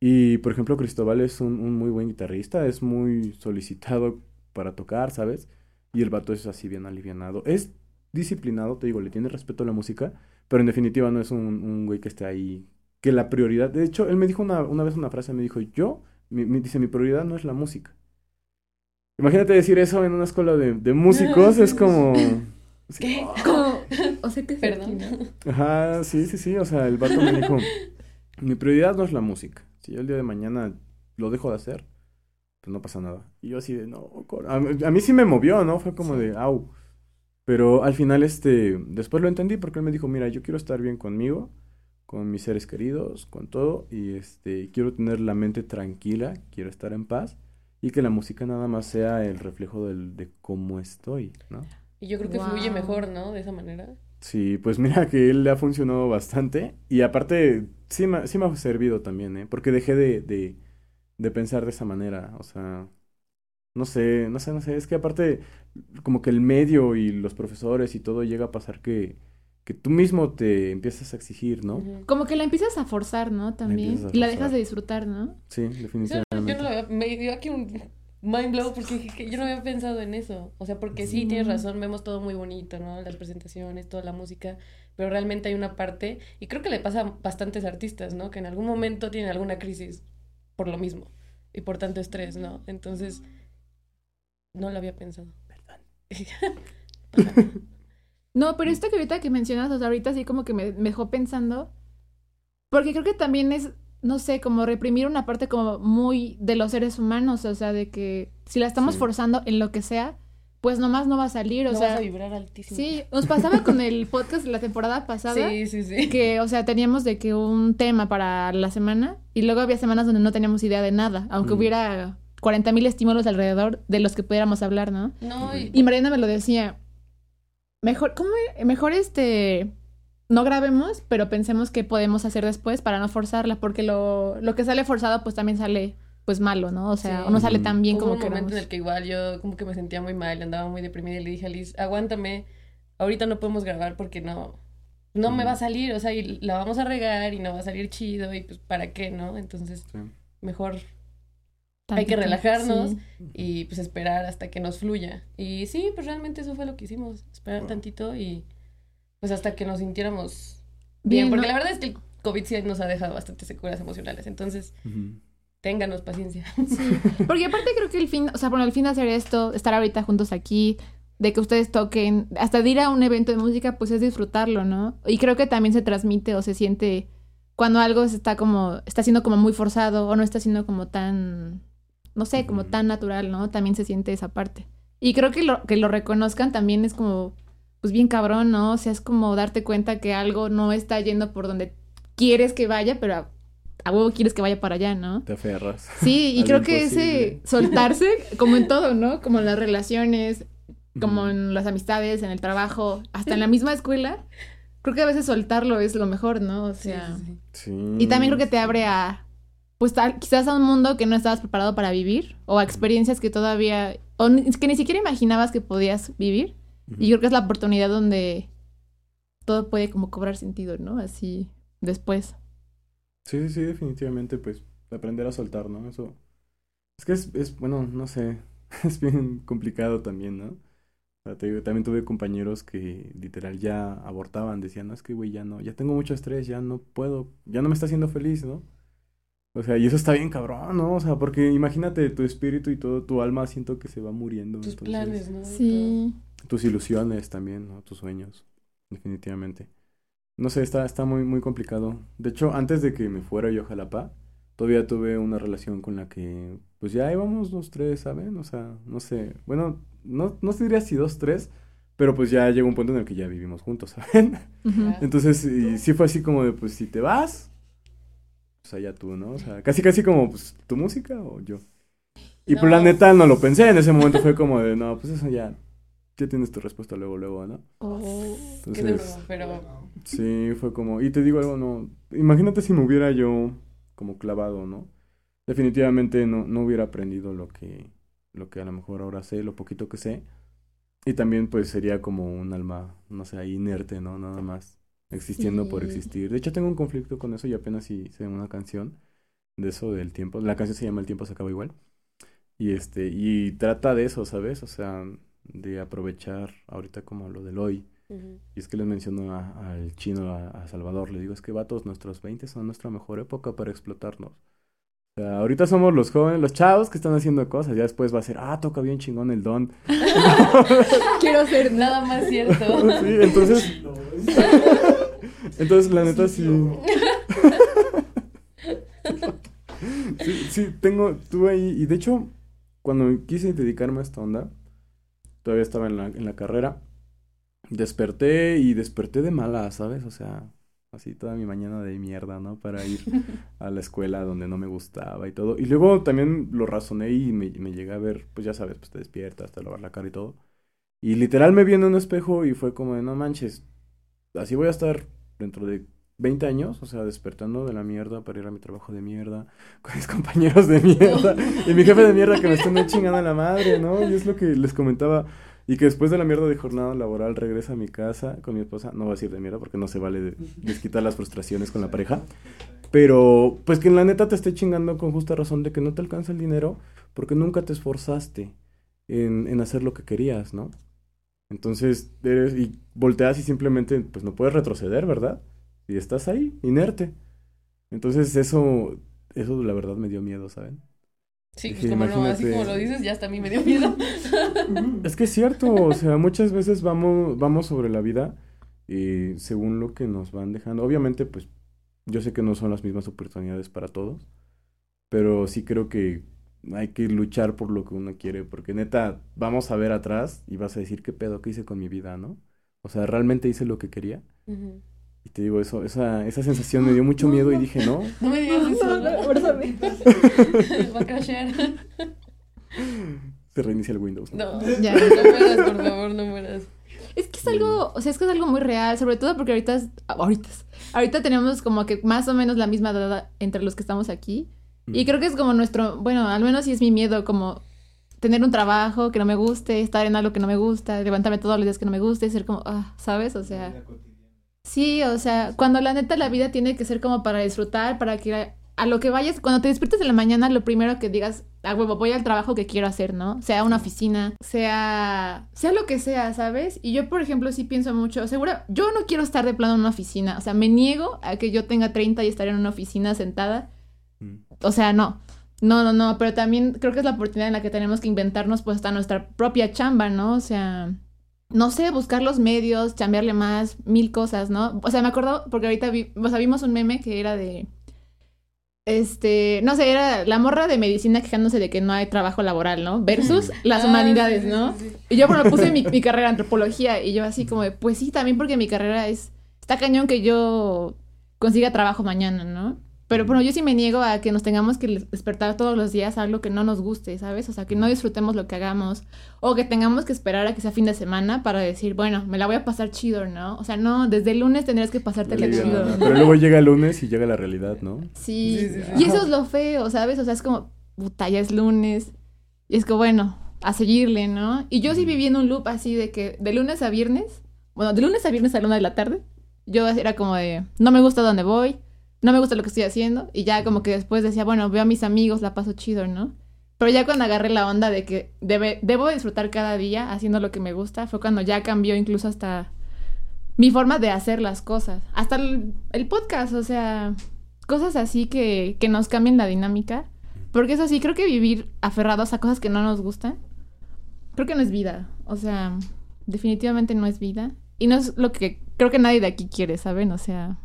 Y, por ejemplo, Cristóbal es un, un muy buen guitarrista, es muy solicitado para tocar, ¿sabes? Y el vato es así bien alivianado. Es disciplinado, te digo, le tiene respeto a la música, pero en definitiva no es un, un güey que esté ahí, que la prioridad... De hecho, él me dijo una, una vez una frase, me dijo, yo, mi- dice, mi prioridad no es la música. Imagínate decir eso en una escuela de, de músicos, es como... <laughs> ¿Qué? Como, o sea que es Perdón. aquí, ¿no? Ajá, sí, sí, sí, o sea, el vato me dijo, mi prioridad no es la música. Si yo el día de mañana lo dejo de hacer, pues no pasa nada. Y yo así de, no, cor-". a, mí- a mí sí me movió, ¿no? Fue como Sí. de, au. Pero al final, este, después lo entendí porque él me dijo, mira, yo quiero estar bien conmigo, con mis seres queridos, con todo, y este, quiero tener la mente tranquila, quiero estar en paz, y que la música nada más sea el reflejo del, de cómo estoy, ¿no? Y yo creo que fluye mejor, ¿no? De esa manera. Sí, pues mira que él le ha funcionado bastante y aparte sí me, sí me ha servido también, ¿eh? Porque dejé de, de, de pensar de esa manera, o sea, no sé, no sé, no sé, es que aparte como que el medio y los profesores y todo llega a pasar que, que tú mismo te empiezas a exigir, ¿no? Como que la empiezas a forzar, ¿no? También. Y la dejas de disfrutar, ¿no? Sí, definitivamente. yo no me dio aquí un mind blow porque dije que yo no había pensado en eso. O sea, porque sí, tienes Mm. razón, vemos todo muy bonito, ¿no? Las presentaciones, toda la música, pero realmente hay una parte, y creo que le pasa a bastantes artistas, ¿no? Que en algún momento tienen alguna crisis por lo mismo y por tanto estrés, ¿no? Entonces, no lo había pensado. Perdón. <laughs> No, pero esto que ahorita que mencionas, o sea, ahorita sí como que me, me dejó pensando, porque creo que también es, no sé, como reprimir una parte como muy de los seres humanos, o sea, de que si la estamos Sí. forzando en lo que sea, pues nomás no va a salir, o no sea, vas a vibrar altísimo. sí, nos pasaba con el <laughs> podcast de la temporada pasada. sí, sí, sí. Que, o sea, teníamos de que un tema para la semana y luego había semanas donde no teníamos idea de nada, aunque Mm. hubiera 40 mil estímulos alrededor de los que pudiéramos hablar, ¿no? No, y, Y Mariana me lo decía, mejor, ¿cómo? Mejor este, no grabemos, pero pensemos qué podemos hacer después para no forzarla, porque lo, lo que sale forzado pues también sale pues malo, ¿no? O sea, Sí. o no sale tan bien Hubo como un momento en el que igual yo como que me sentía muy mal, andaba muy deprimida y le dije a Liz, aguántame, ahorita no podemos grabar porque no, no me va a salir, o sea, y la vamos a regar y no va a salir chido y pues para qué, ¿no? Entonces, Sí. mejor hay que relajarnos sí. y pues esperar hasta que nos fluya. Y sí, pues realmente eso fue lo que hicimos, esperar Wow. tantito y pues hasta que nos sintiéramos Bien, bien, porque ¿no? la verdad es que el COVID sí nos ha dejado bastantes secuelas emocionales, entonces Ujú. ténganos paciencia. <laughs> Porque aparte creo que el fin, o sea, bueno, el fin de hacer esto, estar ahorita juntos aquí, de que ustedes toquen, hasta de ir a un evento de música, pues es disfrutarlo, ¿no? Y creo que también se transmite o se siente cuando algo se está como, está siendo como muy forzado o no está siendo como tan, no sé, como tan natural, ¿no? También se siente esa parte. Y creo que lo, que lo reconozcan también es como, pues bien cabrón, ¿no? O sea, es como darte cuenta que algo no está yendo por donde quieres que vaya, pero a, a huevo quieres que vaya para allá, ¿no? Te aferras. Sí, y <laughs> creo que ese <laughs> soltarse, como en todo, ¿no? Como en las relaciones, como en las amistades, en el trabajo, hasta en la misma escuela, creo que a veces soltarlo es lo mejor, ¿no? O Sí, sea, sí, y también creo que te abre a, pues tal- quizás a un mundo que no estabas preparado para vivir, o a experiencias que todavía, o que ni siquiera imaginabas que podías vivir. Y creo que es la oportunidad donde todo puede como cobrar sentido, ¿no? Así después. Sí, sí, definitivamente, pues, aprender a soltar, ¿no? Eso. Es que es, es bueno, no sé, <laughs> es bien complicado también, ¿no? O sea, te digo, también tuve compañeros que literal ya abortaban, decían, no, es que, güey, ya no, ya tengo mucho estrés, ya no puedo, ya no me está haciendo feliz, ¿no? O sea, y eso está bien cabrón, ¿no? O sea, porque imagínate tu espíritu y todo tu alma siento que se va muriendo. Tus entonces, planes, ¿no? Sí. Tus ilusiones también, ¿no? Tus sueños, definitivamente. No sé, está, está muy, muy complicado. De hecho, antes de que me fuera yo a Jalapa, todavía tuve una relación con la que, pues ya íbamos los tres, ¿saben? O sea, no sé, bueno, no, no se diría si dos, tres, pero pues ya llegó un punto en el que ya vivimos juntos, <laughs> ¿saben? Entonces, y sí fue así como de, pues si te vas, pues allá tú, ¿no? O sea, casi, casi como, pues, tu música o yo. Y pues la neta no lo pensé, en ese momento fue como de, no, pues eso ya, ya tienes tu respuesta luego, luego, ¿no? Oh. Qué duro, Entonces, pero sí, fue como, y te digo algo, no, imagínate si me hubiera yo como clavado, ¿no? Definitivamente no, no hubiera aprendido lo que, lo que a lo mejor ahora sé, lo poquito que sé. Y también pues sería como un alma, no sé, inerte, ¿no? Nada más existiendo por Sí. existir. De hecho tengo un conflicto con eso y apenas hice una canción de eso del tiempo. La canción se llama El tiempo se acaba igual. Y este, y trata de eso, ¿sabes? O sea, de aprovechar ahorita como lo del hoy. Y es que les menciono a- al chino, a, a Salvador, le digo, es que vatos, nuestros 20 son nuestra mejor época para explotarnos. O sea, ahorita somos los jóvenes, los chavos que están haciendo cosas, ya después va a ser, ah, toca bien chingón el don. <laughs> Quiero ser nada más cierto. <laughs> Sí, entonces, entonces la neta sí. <laughs> Sí, sí, tengo, tuve ahí, y de hecho, cuando quise dedicarme a esta onda, todavía estaba en la, en la carrera, desperté y desperté de mala, ¿sabes? O sea, así toda mi mañana de mierda, ¿no? Para ir <laughs> a la escuela donde no me gustaba y todo. Y luego también lo razoné y me, me llegué a ver, pues ya sabes, pues te despiertas, te lavas la cara y todo. Y literal me vi en un espejo y fue como de, no manches, así voy a estar dentro de 20 años, o sea, despertando de la mierda para ir a mi trabajo de mierda, <laughs> con mis compañeros de mierda, y mi jefe de mierda que me están chingando a la madre, ¿no? Y es lo que les comentaba. Y que después de la mierda de jornada laboral regresa a mi casa con mi esposa, no voy a decir de mierda porque no se vale de- desquitar las frustraciones con la pareja, pero pues que en la neta te esté chingando con justa razón de que no te alcanza el dinero porque nunca te esforzaste en, en hacer lo que querías, ¿no? Entonces, eres, y volteas y simplemente, pues no puedes retroceder, ¿verdad? Y estás ahí, inerte. Entonces, eso, eso la verdad me dio miedo, ¿saben? Sí, pues como no, así imagínate. como lo dices, ya hasta a mí me dio miedo. <laughs> Es que es cierto, o sea, muchas veces vamos, vamos sobre la vida y según lo que nos van dejando. Obviamente, pues, yo sé que no son las mismas oportunidades para todos, pero sí creo que hay que luchar por lo que uno quiere, porque neta, vamos a ver atrás y vas a decir qué pedo que hice con mi vida, ¿no? O sea, realmente hice lo que quería. Y te digo, eso, esa, esa sensación me dio mucho miedo y dije, no, <laughs> No me digas eso. No, no, abrázame. <laughs> Va a crashear. se reinicia el Windows. ¿no? No, Ya. no mueras, por favor, no mueras. Es que es algo, o sea, es que es algo muy real, sobre todo porque ahorita, es- ahorita, es- ahorita tenemos como que más o menos la misma edad entre los que estamos aquí. Y creo que es como nuestro, bueno, al menos sí es mi miedo, como tener un trabajo que no me guste, estar en algo que no me gusta, levantarme todos los días que no me guste, ser como, ah, ¿sabes? O sea, sí, o sea, cuando la neta la vida tiene que ser como para disfrutar, para que a, a lo que vayas, cuando te despiertes en la mañana, lo primero que digas, a huevo, voy al trabajo que quiero hacer, ¿no? Sea una oficina, sea, sea lo que sea, ¿sabes? Y yo, por ejemplo, sí pienso mucho, seguro, yo no quiero estar de plano en una oficina, o sea, me niego a que yo tenga 30 y estar en una oficina sentada. Mm. O sea, no. No, no, no, pero también creo que es la oportunidad en la que tenemos que inventarnos pues hasta nuestra propia chamba, ¿no? O sea, no sé, buscar los medios, chambearle más, mil cosas, ¿no? O sea, me acuerdo porque ahorita vi, o sea, vimos un meme que era de este, no sé, era la morra de medicina quejándose de que no hay trabajo laboral, ¿no? Versus <laughs> las Ah, humanidades, ¿no? sí, sí. Y yo bueno, puse mi, <laughs> mi carrera en antropología y yo así como de, pues sí, también porque mi carrera es, está cañón que yo consiga trabajo mañana, ¿no? Pero bueno, yo sí me niego a que nos tengamos que despertar todos los días a algo que no nos guste, ¿sabes? O sea, que no disfrutemos lo que hagamos o que tengamos que esperar a que sea fin de semana para decir, bueno, me la voy a pasar chido, ¿no? O sea, no, desde el lunes tendrías que pasártela Aliviar chido. nada. <laughs> Pero luego llega el lunes y llega la realidad, ¿no? Sí, Sí, sí, sí. y eso es lo feo, ¿sabes? O sea, es como, puta, ya es lunes. Y es que, bueno, a seguirle, ¿no? Y yo sí viví en un loop así de que de lunes a viernes, bueno, de lunes a viernes a la una de la tarde, yo era como de, no me gusta dónde voy, no me gusta lo que estoy haciendo. Y ya como que después decía, bueno, veo a mis amigos, la paso chido, ¿no? Pero ya cuando agarré la onda de que debe, debo disfrutar cada día haciendo lo que me gusta, fue cuando ya cambió incluso hasta mi forma de hacer las cosas. Hasta el, el podcast, o sea, cosas así que, que nos cambien la dinámica. Porque eso sí, creo que vivir aferrados a cosas que no nos gustan, creo que no es vida. O sea, definitivamente no es vida. Y no es lo que creo que nadie de aquí quiere, ¿saben? O sea,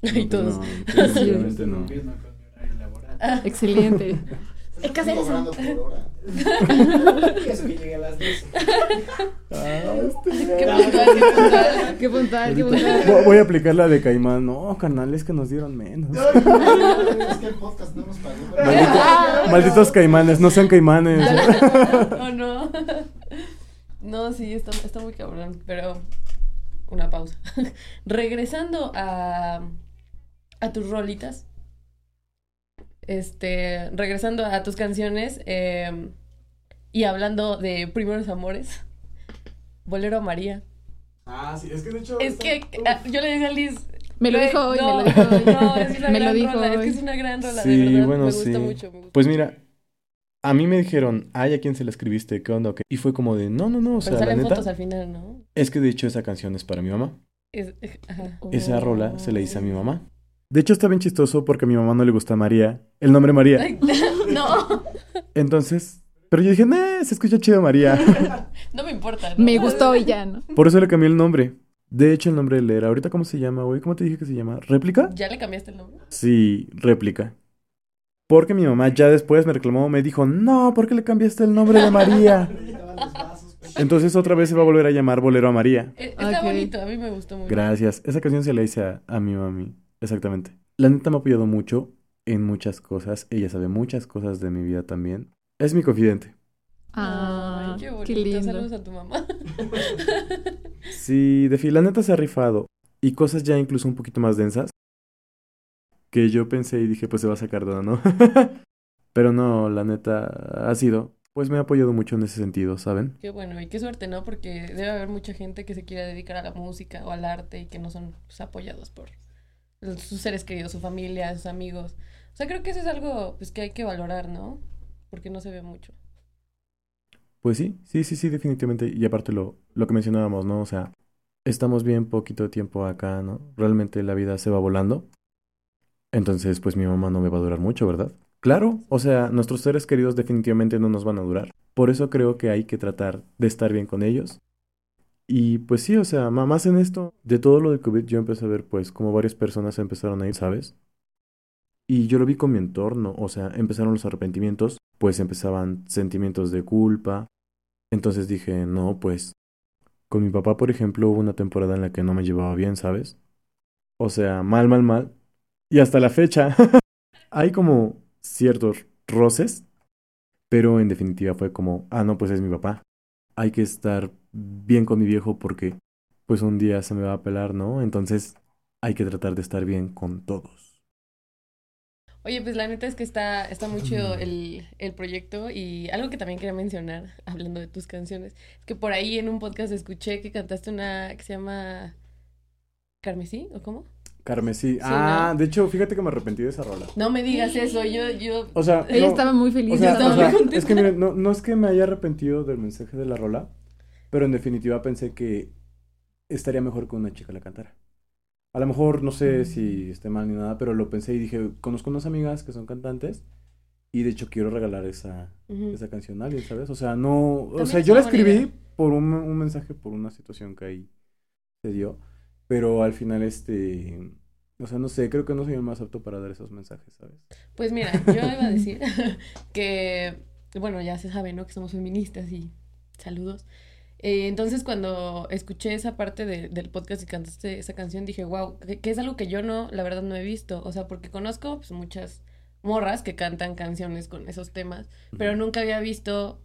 <laughs> Y todos. No, definitivamente no. excelente. <laughs> Hay que hacer eso. Eso <laughs> que llegué a las 12. Qué puntual, qué puntual. Qué puntual, qué puntual. Voy- Voy a aplicar la de Caimán. No, canales que nos dieron menos. Es que el podcast no nos pagó. Maldito- malditos caimanes, no sean caimanes. Oh, no. No, sí, está, está muy cabrón, pero una pausa. Regresando a, a tus rolitas. Este, regresando a tus canciones eh, y hablando de primeros amores. Bolero a María. Ah, sí, es que de hecho. Es que ah, yo le decía a Liz. Me lo dijo hoy, me no, lo dijo hoy. No, es una <laughs> Me lo gran dijo rola, es que es una gran rola, Sí, de verdad. bueno, me gusta sí. mucho. me gusta Pues mira, a mí me dijeron, ay, ¿a quién se la escribiste? ¿Qué onda? o qué?" Y fue como de, no, no, no, o sea, Pero la salen neta, fotos al final, ¿no? es que de hecho esa canción es para mi mamá. Es- ajá. Esa rola se la hice a mi mamá. De hecho está bien chistoso porque a mi mamá no le gusta María, el nombre María. Ay, <laughs> no, Entonces, pero yo dije, nah, se escucha chido María. <laughs> no me importa. ¿no? Me gustó y ya, ¿no? Por eso le cambié el nombre. De hecho, el nombre de él era, ahorita cómo se llama, güey, ¿cómo te dije que se llama? ¿Réplica? ¿Ya le cambiaste el nombre? Sí, réplica. Porque mi mamá ya después me reclamó, me dijo, no, ¿por qué le cambiaste el nombre de María? <laughs> Entonces otra vez se va a volver a llamar Bolero a María. Eh, Está bonito, a mí me gustó mucho. Gracias. Esa canción se la hice a, a mi mami. Exactamente. La neta me ha apoyado mucho en muchas cosas. Ella sabe muchas cosas de mi vida también. Es mi confidente. Ah, Ay, qué qué, bonito. lindo. Saludos a tu mamá. <laughs> <laughs> Sí, de fin, la neta se ha rifado. Y cosas ya incluso un poquito más densas. Que yo pensé y dije, pues se va a sacar de ¿no? <laughs> Pero no, la neta ha sido. Pues me ha apoyado mucho en ese sentido, ¿saben? Qué bueno, y qué suerte, ¿no? Porque debe haber mucha gente que se quiera dedicar a la música o al arte y que no son pues, apoyados por sus seres queridos, su familia, sus amigos. O sea, creo que eso es algo pues que hay que valorar, ¿no? Porque no se ve mucho. Pues sí, sí, sí, sí, definitivamente. Y aparte lo, lo que mencionábamos, ¿no? O sea, estamos bien poquito tiempo acá, ¿no? Realmente la vida se va volando. Entonces, pues mi mamá no me va a durar mucho, ¿verdad? Claro, o sea, nuestros seres queridos definitivamente no nos van a durar. Por eso creo que hay que tratar de estar bien con ellos. Y pues sí, o sea, más en esto, de todo lo de COVID yo empecé a ver pues como varias personas empezaron a ir, ¿sabes? Y yo lo vi con mi entorno, o sea, empezaron los arrepentimientos, pues empezaban sentimientos de culpa. Entonces dije, no, pues, con mi papá, por ejemplo, hubo una temporada en la que no me llevaba bien, ¿sabes? O sea, mal, mal, mal. Y hasta la fecha <laughs> hay como ciertos roces, pero en definitiva fue como, ah, no, pues es mi papá. Hay que estar bien con mi viejo porque, pues un día se me va a pelar, ¿no? Entonces hay que tratar de estar bien con todos. Oye, pues la neta es que está, está muy chido el, el proyecto y algo que también quería mencionar, <laughs> hablando de tus canciones, es que por ahí en un podcast escuché que cantaste una que se llama Carmesí, ¿o cómo? Carmesí. ah, ¿no? de hecho, fíjate que me arrepentí de esa rola. No me digas eso, yo, yo... O sea, Ella no- estaba muy feliz. O sea, estaba o sea, muy contenta. es que miren, no, no es que me haya arrepentido del mensaje de la rola, pero en definitiva pensé que estaría mejor que una chica la cantara. A lo mejor no sé si esté mal ni nada, pero lo pensé y dije, conozco unas amigas que son cantantes y de hecho quiero regalar esa, esa canción a alguien, ¿sabes? O sea, no, o sea, yo la escribí idea. por un, un mensaje, por una situación que ahí se dio, pero al final este, o sea, no sé, creo que no soy el más apto para dar esos mensajes, ¿sabes? Pues mira, yo iba a <laughs> decir <laughs> que, bueno, ya se sabe, ¿no? Que somos feministas y saludos. Eh, entonces, cuando escuché esa parte de- del podcast y cantaste esa canción, dije, wow, que, que es algo que yo no, la verdad, no he visto. O sea, porque conozco pues, muchas morras que cantan canciones con esos temas, pero nunca había visto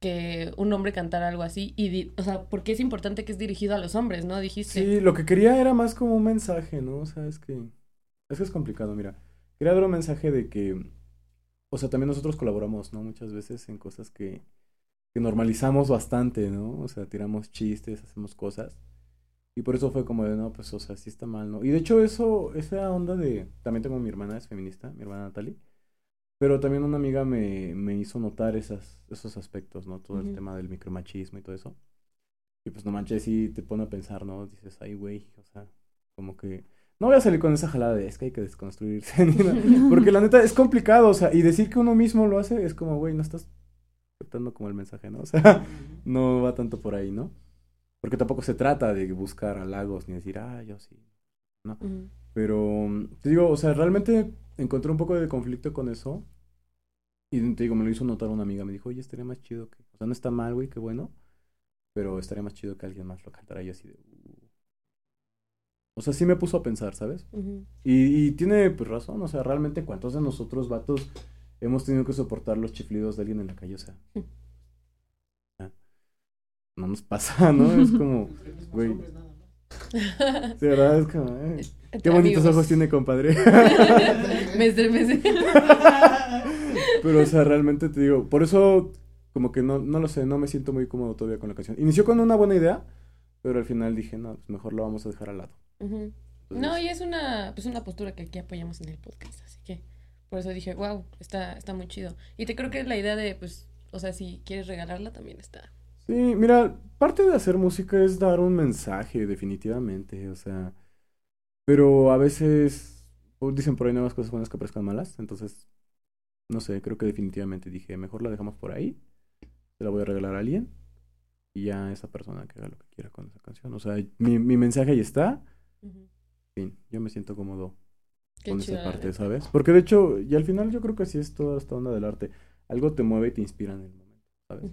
que un hombre cantara algo así. Y, o sea, porque es importante que es dirigido a los hombres, ¿no? Dijiste. Sí, lo que quería era más como un mensaje, ¿no? O sea, es que es que es complicado, mira. Quería dar un mensaje de que, o sea, también nosotros colaboramos, ¿no? Muchas veces en cosas que, que normalizamos bastante, ¿no? O sea, tiramos chistes, hacemos cosas. Y por eso fue como de, no, pues, o sea, sí está mal, ¿no? Y de hecho eso, esa onda de, también tengo mi hermana, es feminista, mi hermana Natalie. Pero también una amiga me, me hizo notar esas, esos aspectos, ¿no? Todo el tema del micromachismo y todo eso. Y pues no manches, sí te pone a pensar, ¿no? Dices, ay, güey, o sea, como que... No voy a salir con esa jalada de, es que hay que desconstruirse. <laughs> <laughs> Porque la neta es complicado, o sea, y decir que uno mismo lo hace es como, güey, no estás captando como el mensaje, ¿no? <laughs> O sea, no va tanto por ahí, ¿no? Porque tampoco se trata de buscar halagos ni decir, ah, yo sí. No. Pero, te digo, o sea, realmente encontré un poco de conflicto con eso. Y te digo, me lo hizo notar una amiga. Me dijo, oye, estaría más chido que. O sea, no está mal, güey, qué bueno. Pero estaría más chido que alguien más lo cantara. Y así de. "Uh". O sea, sí me puso a pensar, ¿sabes? Y tiene pues razón. O sea, realmente, ¿cuántos de nosotros, vatos, hemos tenido que soportar los chiflidos de alguien en la calle? O sea. No nos pasa, ¿no? Es <laughs> como. Güey. hombres nada más. De verdad, es como. eh, Qué Entre bonitos amigos. ojos tiene, compadre. <laughs> me estremece. <laughs> Pero, o sea, realmente te digo, por eso, como que no, no lo sé, no me siento muy cómodo todavía con la canción. Inició con una buena idea, pero al final dije, no, pues mejor lo vamos a dejar al lado. Entonces, No, y es una, pues una postura que aquí apoyamos en el podcast, así que por eso dije, wow, está, está muy chido. Y te creo que la idea de, pues, o sea, si quieres regalarla también está. Sí, mira, parte de hacer música es dar un mensaje, definitivamente, o sea, pero a veces dicen por ahí nuevas cosas buenas que parezcan malas, entonces, no sé, creo que definitivamente dije, mejor la dejamos por ahí, se la voy a regalar a alguien y ya esa persona que haga lo que quiera con esa canción, o sea, mi, mi mensaje ahí está, Ujú. fin, yo me siento cómodo con esa parte. ¿sabes? Porque de hecho, y al final yo creo que así es toda esta onda del arte, algo te mueve y te inspira en el momento, ¿sabes?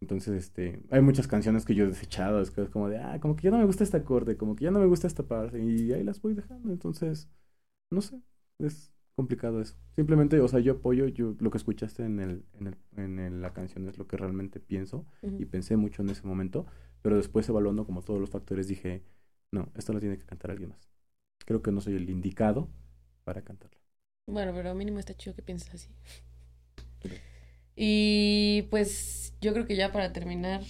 Entonces, este, hay muchas canciones que yo he desechado, es que es como de, ah, como que ya no me gusta este acorde, como que ya no me gusta esta parte, y ahí las voy dejando, entonces, no sé, es complicado eso. Simplemente, o sea, yo apoyo, yo lo que escuchaste en el, en el, en el- la canción es lo que realmente pienso, y pensé mucho en ese momento, pero después evaluando como todos los factores dije, no, esto lo tiene que cantar alguien más. Creo que no soy el indicado para cantarlo. Bueno, pero mínimo está chido que pienses así. Y pues yo creo que ya para terminar,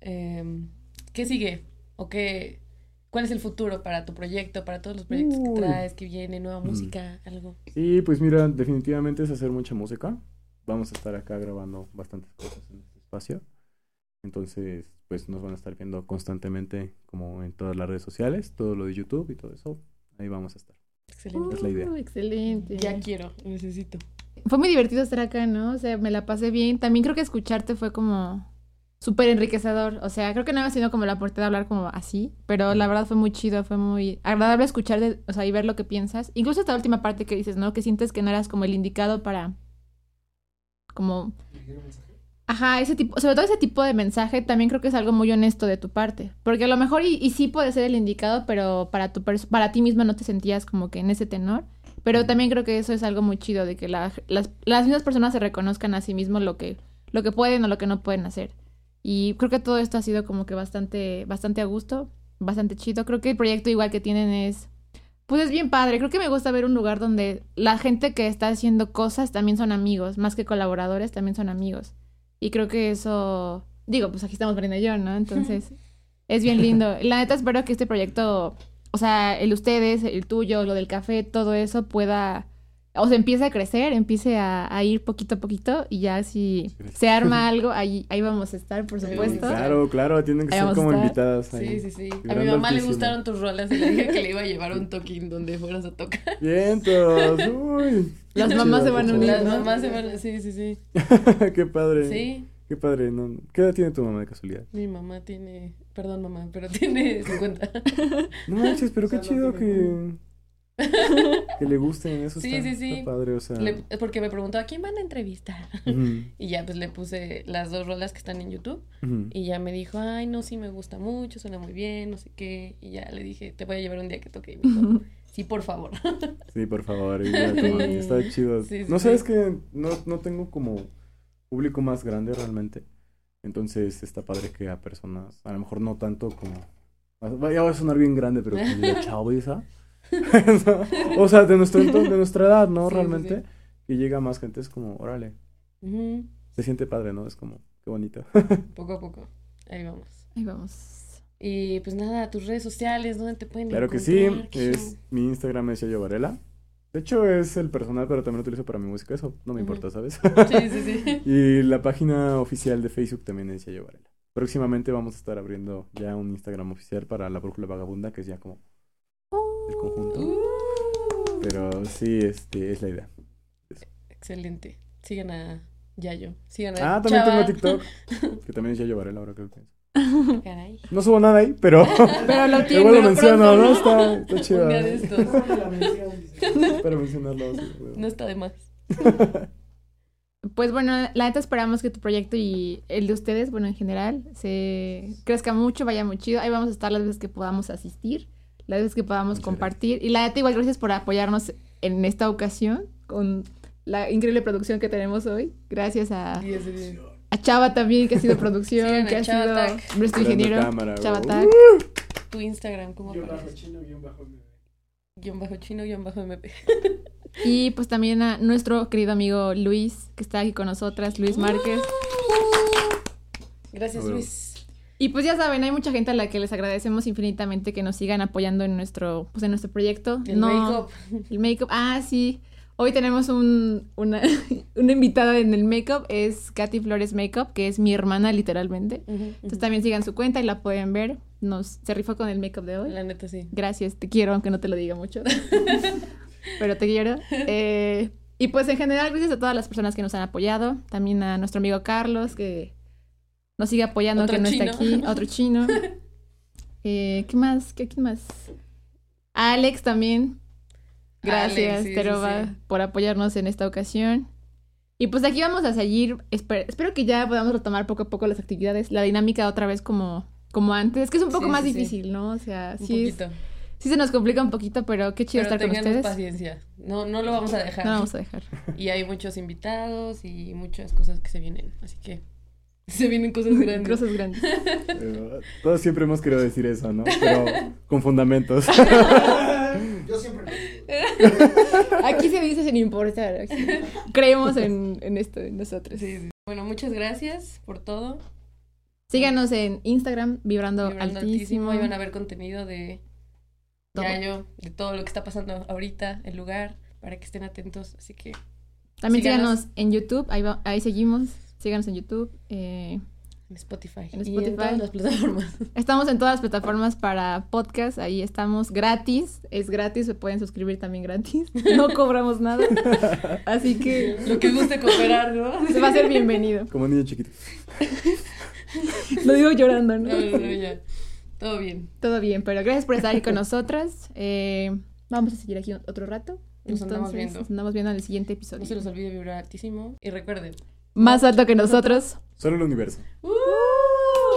em, ¿qué sigue? ¿O qué, cuál es el futuro para tu proyecto, para todos los proyectos que Uy. traes, que viene, nueva Mm. música, algo? Sí, pues mira, definitivamente es hacer mucha música. Vamos a estar acá grabando bastantes cosas en este espacio. Entonces, pues nos van a estar viendo constantemente como en todas las redes sociales, todo lo de YouTube y todo eso. Ahí vamos a estar. Excelente. Es la idea. Uh, excelente. Ya quiero, necesito. Fue muy divertido estar acá, ¿no? O sea, me la pasé bien. También creo que escucharte fue como súper enriquecedor. O sea, creo que no había sido como la oportunidad de hablar como así, pero la verdad fue muy chido, fue muy agradable escucharte, o sea, y ver lo que piensas. Incluso esta última parte que dices, ¿no? Que sientes que no eras como el indicado para como Dirigir un mensaje. Ajá, ese tipo, sobre todo ese tipo de mensaje también creo que es algo muy honesto de tu parte, porque a lo mejor y, y sí puede ser el indicado, pero para tu para ti misma no te sentías como que en ese tenor, pero también creo que eso es algo muy chido de que la- las, las mismas personas se reconozcan a sí mismos lo que lo que pueden o lo que no pueden hacer. Y creo que todo esto ha sido como que bastante bastante a gusto, bastante chido. Creo que el proyecto igual que tienen es pues es bien padre. Creo que me gusta ver un lugar donde la gente que está haciendo cosas también son amigos, más que colaboradores, también son amigos. Y creo que eso, digo, pues aquí estamos Marina y yo, ¿no? <laughs> Entonces, es bien lindo. La neta espero que este proyecto, o sea, el ustedes, el tuyo, lo del café, todo eso pueda, o sea, empiece a crecer, empiece a, a ir poquito a poquito y ya si se arma <laughs> algo, ahí, ahí vamos a estar, por Sí, supuesto. Claro, claro, tienen que Ahí ser como invitadas ahí. Sí, sí, sí. A mi mamá le gustaron tus rolas y le dije que le iba a llevar un toquín donde fueras a tocar. <laughs> Vientos, uy. Las mamás se van a unir, Las ¿no? mamás se van, sí, sí, sí. <laughs> Qué padre. Sí, Qué padre. No, ¿Qué edad tiene tu mamá de casualidad? mi mamá tiene, perdón mamá, pero tiene 50. No manches, pero qué O sea, no chido que, que le gusten. Eso Sí, está, sí, sí. está padre, o sea. Le- porque me preguntó, ¿a quién van a entrevistar? <laughs> Y ya pues le puse las dos rolas que están en YouTube y ya me dijo, ay, no, sí me gusta mucho, suena muy bien, no sé qué. Y ya le dije, te voy a llevar un día que toque. Y me dijo, sí, por favor. <laughs> Sí, por favor, y ya, <laughs> está chido. Sí, no sí. sé, es que no, no tengo como público más grande realmente. Entonces está padre que a personas, a lo mejor no tanto como... Ya va a sonar bien grande, pero como la <laughs> o sea, de nuestro entorno, de nuestra edad, ¿no? Sí, realmente. sí. Que llega más gente, es como, órale, se siente padre, ¿no? Es como, qué bonito. <laughs> Poco a poco. Ahí vamos. Ahí vamos. Y pues nada, tus redes sociales, ¿dónde te pueden Claro que sí, es, mi Instagram es Yayo Varela. De hecho, es el personal, pero también lo utilizo para mi música. Eso no me importa, ¿sabes? <laughs> Sí, sí, sí. y la página oficial de Facebook también es Yayo Varela. Próximamente vamos a estar abriendo ya un Instagram oficial para la Brújula Vagabunda, que es ya como el conjunto. Uh, Pero sí, este, es la idea. excelente. Sigan a Yayo. Sigan a Ah, también Chava. tengo TikTok, <laughs> que también es Yayo Varela, ahora que lo pienso. Caray. No subo nada ahí, pero <laughs> Pero lo tiene. igual lo menciono, pronto, ¿no? ¿no? Está, está chido. Un día de estos. Para mencionarlo. sí, güey. No está de más. <laughs> Pues bueno, la neta esperamos que tu proyecto y el de ustedes, bueno, en general, se crezca mucho, vaya muy chido. Ahí vamos a estar las veces que podamos asistir, las veces que podamos Muchas compartir. Y la igual, gracias por apoyarnos en esta ocasión con la increíble producción que tenemos hoy. Gracias a, Chava también, que ha sido <laughs> producción, que ha Chava sido Tac. nuestro ingeniero. cámara, Chava. Tac. Tu Instagram, ¿cómo Guión bajo chino, guion bajo. Guión bajo chino, guion bajo MP. Y pues también a nuestro querido amigo Luis, que está aquí con nosotras, Luis Márquez. Gracias. Luis. Y pues ya saben, hay mucha gente a la que les agradecemos infinitamente que nos sigan apoyando en nuestro, pues en nuestro proyecto. El No- make-up. El make-up. Ah, sí. Hoy tenemos un, una, <laughs> una invitada en el make-up, es Katy Flores Makeup, que es mi hermana literalmente. Entonces también sigan su cuenta y la pueden ver. Nos se rifó con el make-up de hoy. La neta, sí. Gracias, te quiero, aunque no te lo diga mucho. <laughs> Pero te quiero. Eh, y pues en general, gracias a todas las personas que nos han apoyado. También a nuestro amigo Carlos, que nos sigue apoyando, Otro que no está aquí. Otro <laughs> chino. Eh, ¿Qué más? ¿Qué, ¿Quién más? Alex también. Gracias, Alex, sí, sí, Teroba, sí. por apoyarnos en esta ocasión. Y pues aquí vamos a seguir. Esper- espero que ya podamos retomar poco a poco las actividades, la dinámica otra vez como, como antes. Es que es un poco más difícil, ¿no? O sea, Un sí, es- poquito. sí se nos complica un poquito, pero qué chido Pero estar con ustedes. paciencia. No, no lo vamos a dejar. No vamos a dejar. <laughs> Y hay muchos invitados y muchas cosas que se vienen. Así que <laughs> se vienen cosas <laughs> grandes. Cosas grandes. Pero <laughs> todos siempre hemos querido decir eso, ¿no? Pero con fundamentos. Yo siempre. Aquí se dice sin importar. aquí. Creemos en, en esto, en nosotros. Sí, sí. Bueno, muchas gracias por todo. Síganos en Instagram, vibrando, Vibrando altísimo. Ahí van a ver contenido de Todo. Yayo, de todo lo que está pasando ahorita, el lugar, para que estén atentos. Así que También síganos. síganos en YouTube, ahí, va- ahí seguimos. Síganos en YouTube. eh, en Spotify. En Y Spotify. en todas las plataformas. <laughs> estamos en todas las plataformas para podcast, ahí estamos gratis. Es gratis, se pueden suscribir también gratis. <laughs> No cobramos nada. <laughs> Así que lo que guste cooperar, ¿no? se va a ser bienvenido. Como niño chiquito. Lo digo llorando, ¿no? No, no, no, ya. Todo bien. Todo bien, pero gracias por estar aquí con nosotras. Eh, vamos a seguir aquí otro rato. Nos andamos viendo. Nos andamos viendo en el siguiente episodio. No se los olvide vibrar altísimo. Y recuerden. Más alto que nosotros. Solo el universo. ¡Uh!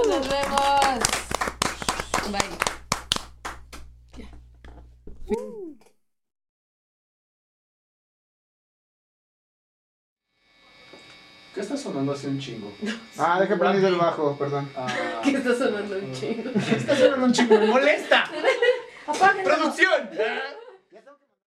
¡Nos vemos! Bye. ¿Qué está sonando hace un chingo? Ah, deja prendido el bajo, perdón. <laughs> ¿Qué está sonando un chingo? Está sonando un chingo, me molesta. <laughs> ¡Producción! <laughs>